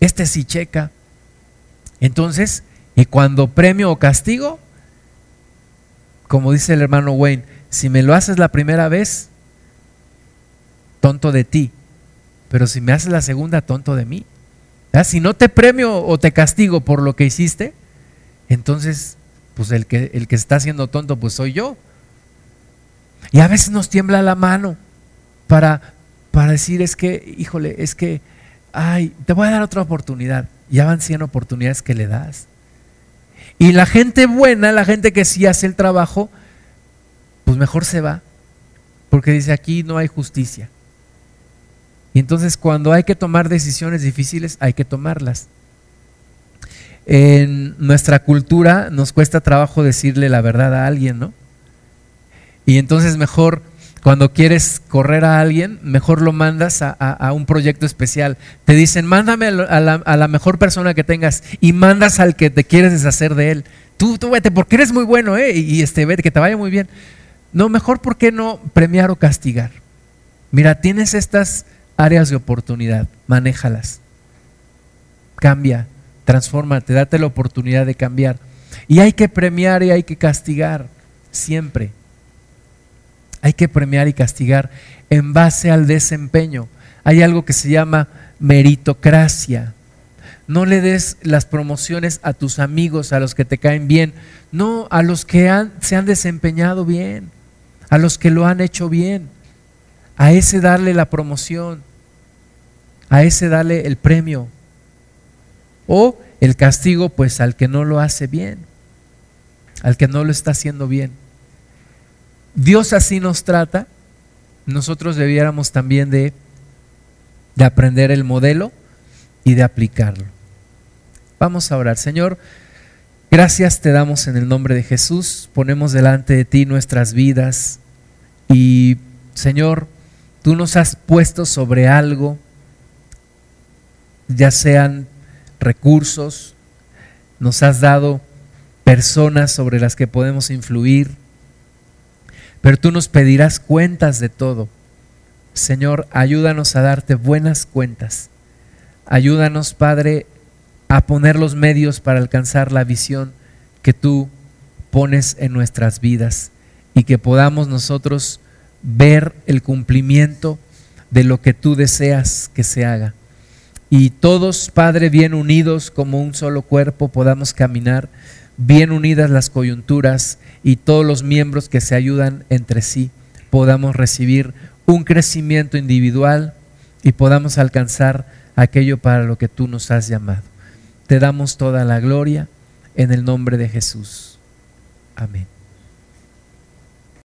Speaker 1: este sí checa. Entonces, y cuando premio o castigo, como dice el hermano Wayne, si me lo haces la primera vez, tonto de ti. Pero si me haces la segunda, tonto de mí. Si no te premio o te castigo por lo que hiciste, entonces, pues el que, el que está haciendo tonto, pues soy yo. Y a veces nos tiembla la mano para, para decir, es que, híjole, es que, ay, te voy a dar otra oportunidad. Ya van 100 oportunidades que le das. Y la gente buena, la gente que sí hace el trabajo, pues mejor se va, porque dice aquí no hay justicia. Y entonces cuando hay que tomar decisiones difíciles, hay que tomarlas. En nuestra cultura nos cuesta trabajo decirle la verdad a alguien, ¿no? Y entonces mejor, cuando quieres correr a alguien, mejor lo mandas a, un proyecto especial. Te dicen, mándame a la, a la, mejor persona que tengas y mandas al que te quieres deshacer de él. Tú, tú vete, porque eres muy bueno, ¿eh? Y este, vete, que te vaya muy bien. No, mejor, ¿por qué no premiar o castigar? Mira, tienes estas áreas de oportunidad, manéjalas. Cambia, transfórmate, date la oportunidad de cambiar. Y hay que premiar y hay que castigar, siempre. Hay que premiar y castigar en base al desempeño. Hay algo que se llama meritocracia. No le des las promociones a tus amigos, a los que te caen bien, no a los que se han desempeñado bien a los que lo han hecho bien, a ese darle la promoción, a ese darle el premio, o el castigo pues al que no lo hace bien, al que no lo está haciendo bien. Dios así nos trata, nosotros debiéramos también de, de aprender el modelo y de aplicarlo. Vamos a orar, Señor. Gracias te damos en el nombre de Jesús. Ponemos delante de ti nuestras vidas y Señor, tú nos has puesto sobre algo, ya sean recursos, nos has dado personas sobre las que podemos influir, pero tú nos pedirás cuentas de todo. Señor, ayúdanos a darte buenas cuentas. Ayúdanos, Padre, a poner los medios para alcanzar la visión que tú pones en nuestras vidas y que podamos nosotros ver el cumplimiento de lo que tú deseas que se haga. Y todos, Padre, bien unidos como un solo cuerpo, podamos caminar, bien unidas las coyunturas y todos los miembros que se ayudan entre sí, podamos recibir un crecimiento individual y podamos alcanzar aquello para lo que tú nos has llamado. Te damos toda la gloria en el nombre de Jesús. Amén.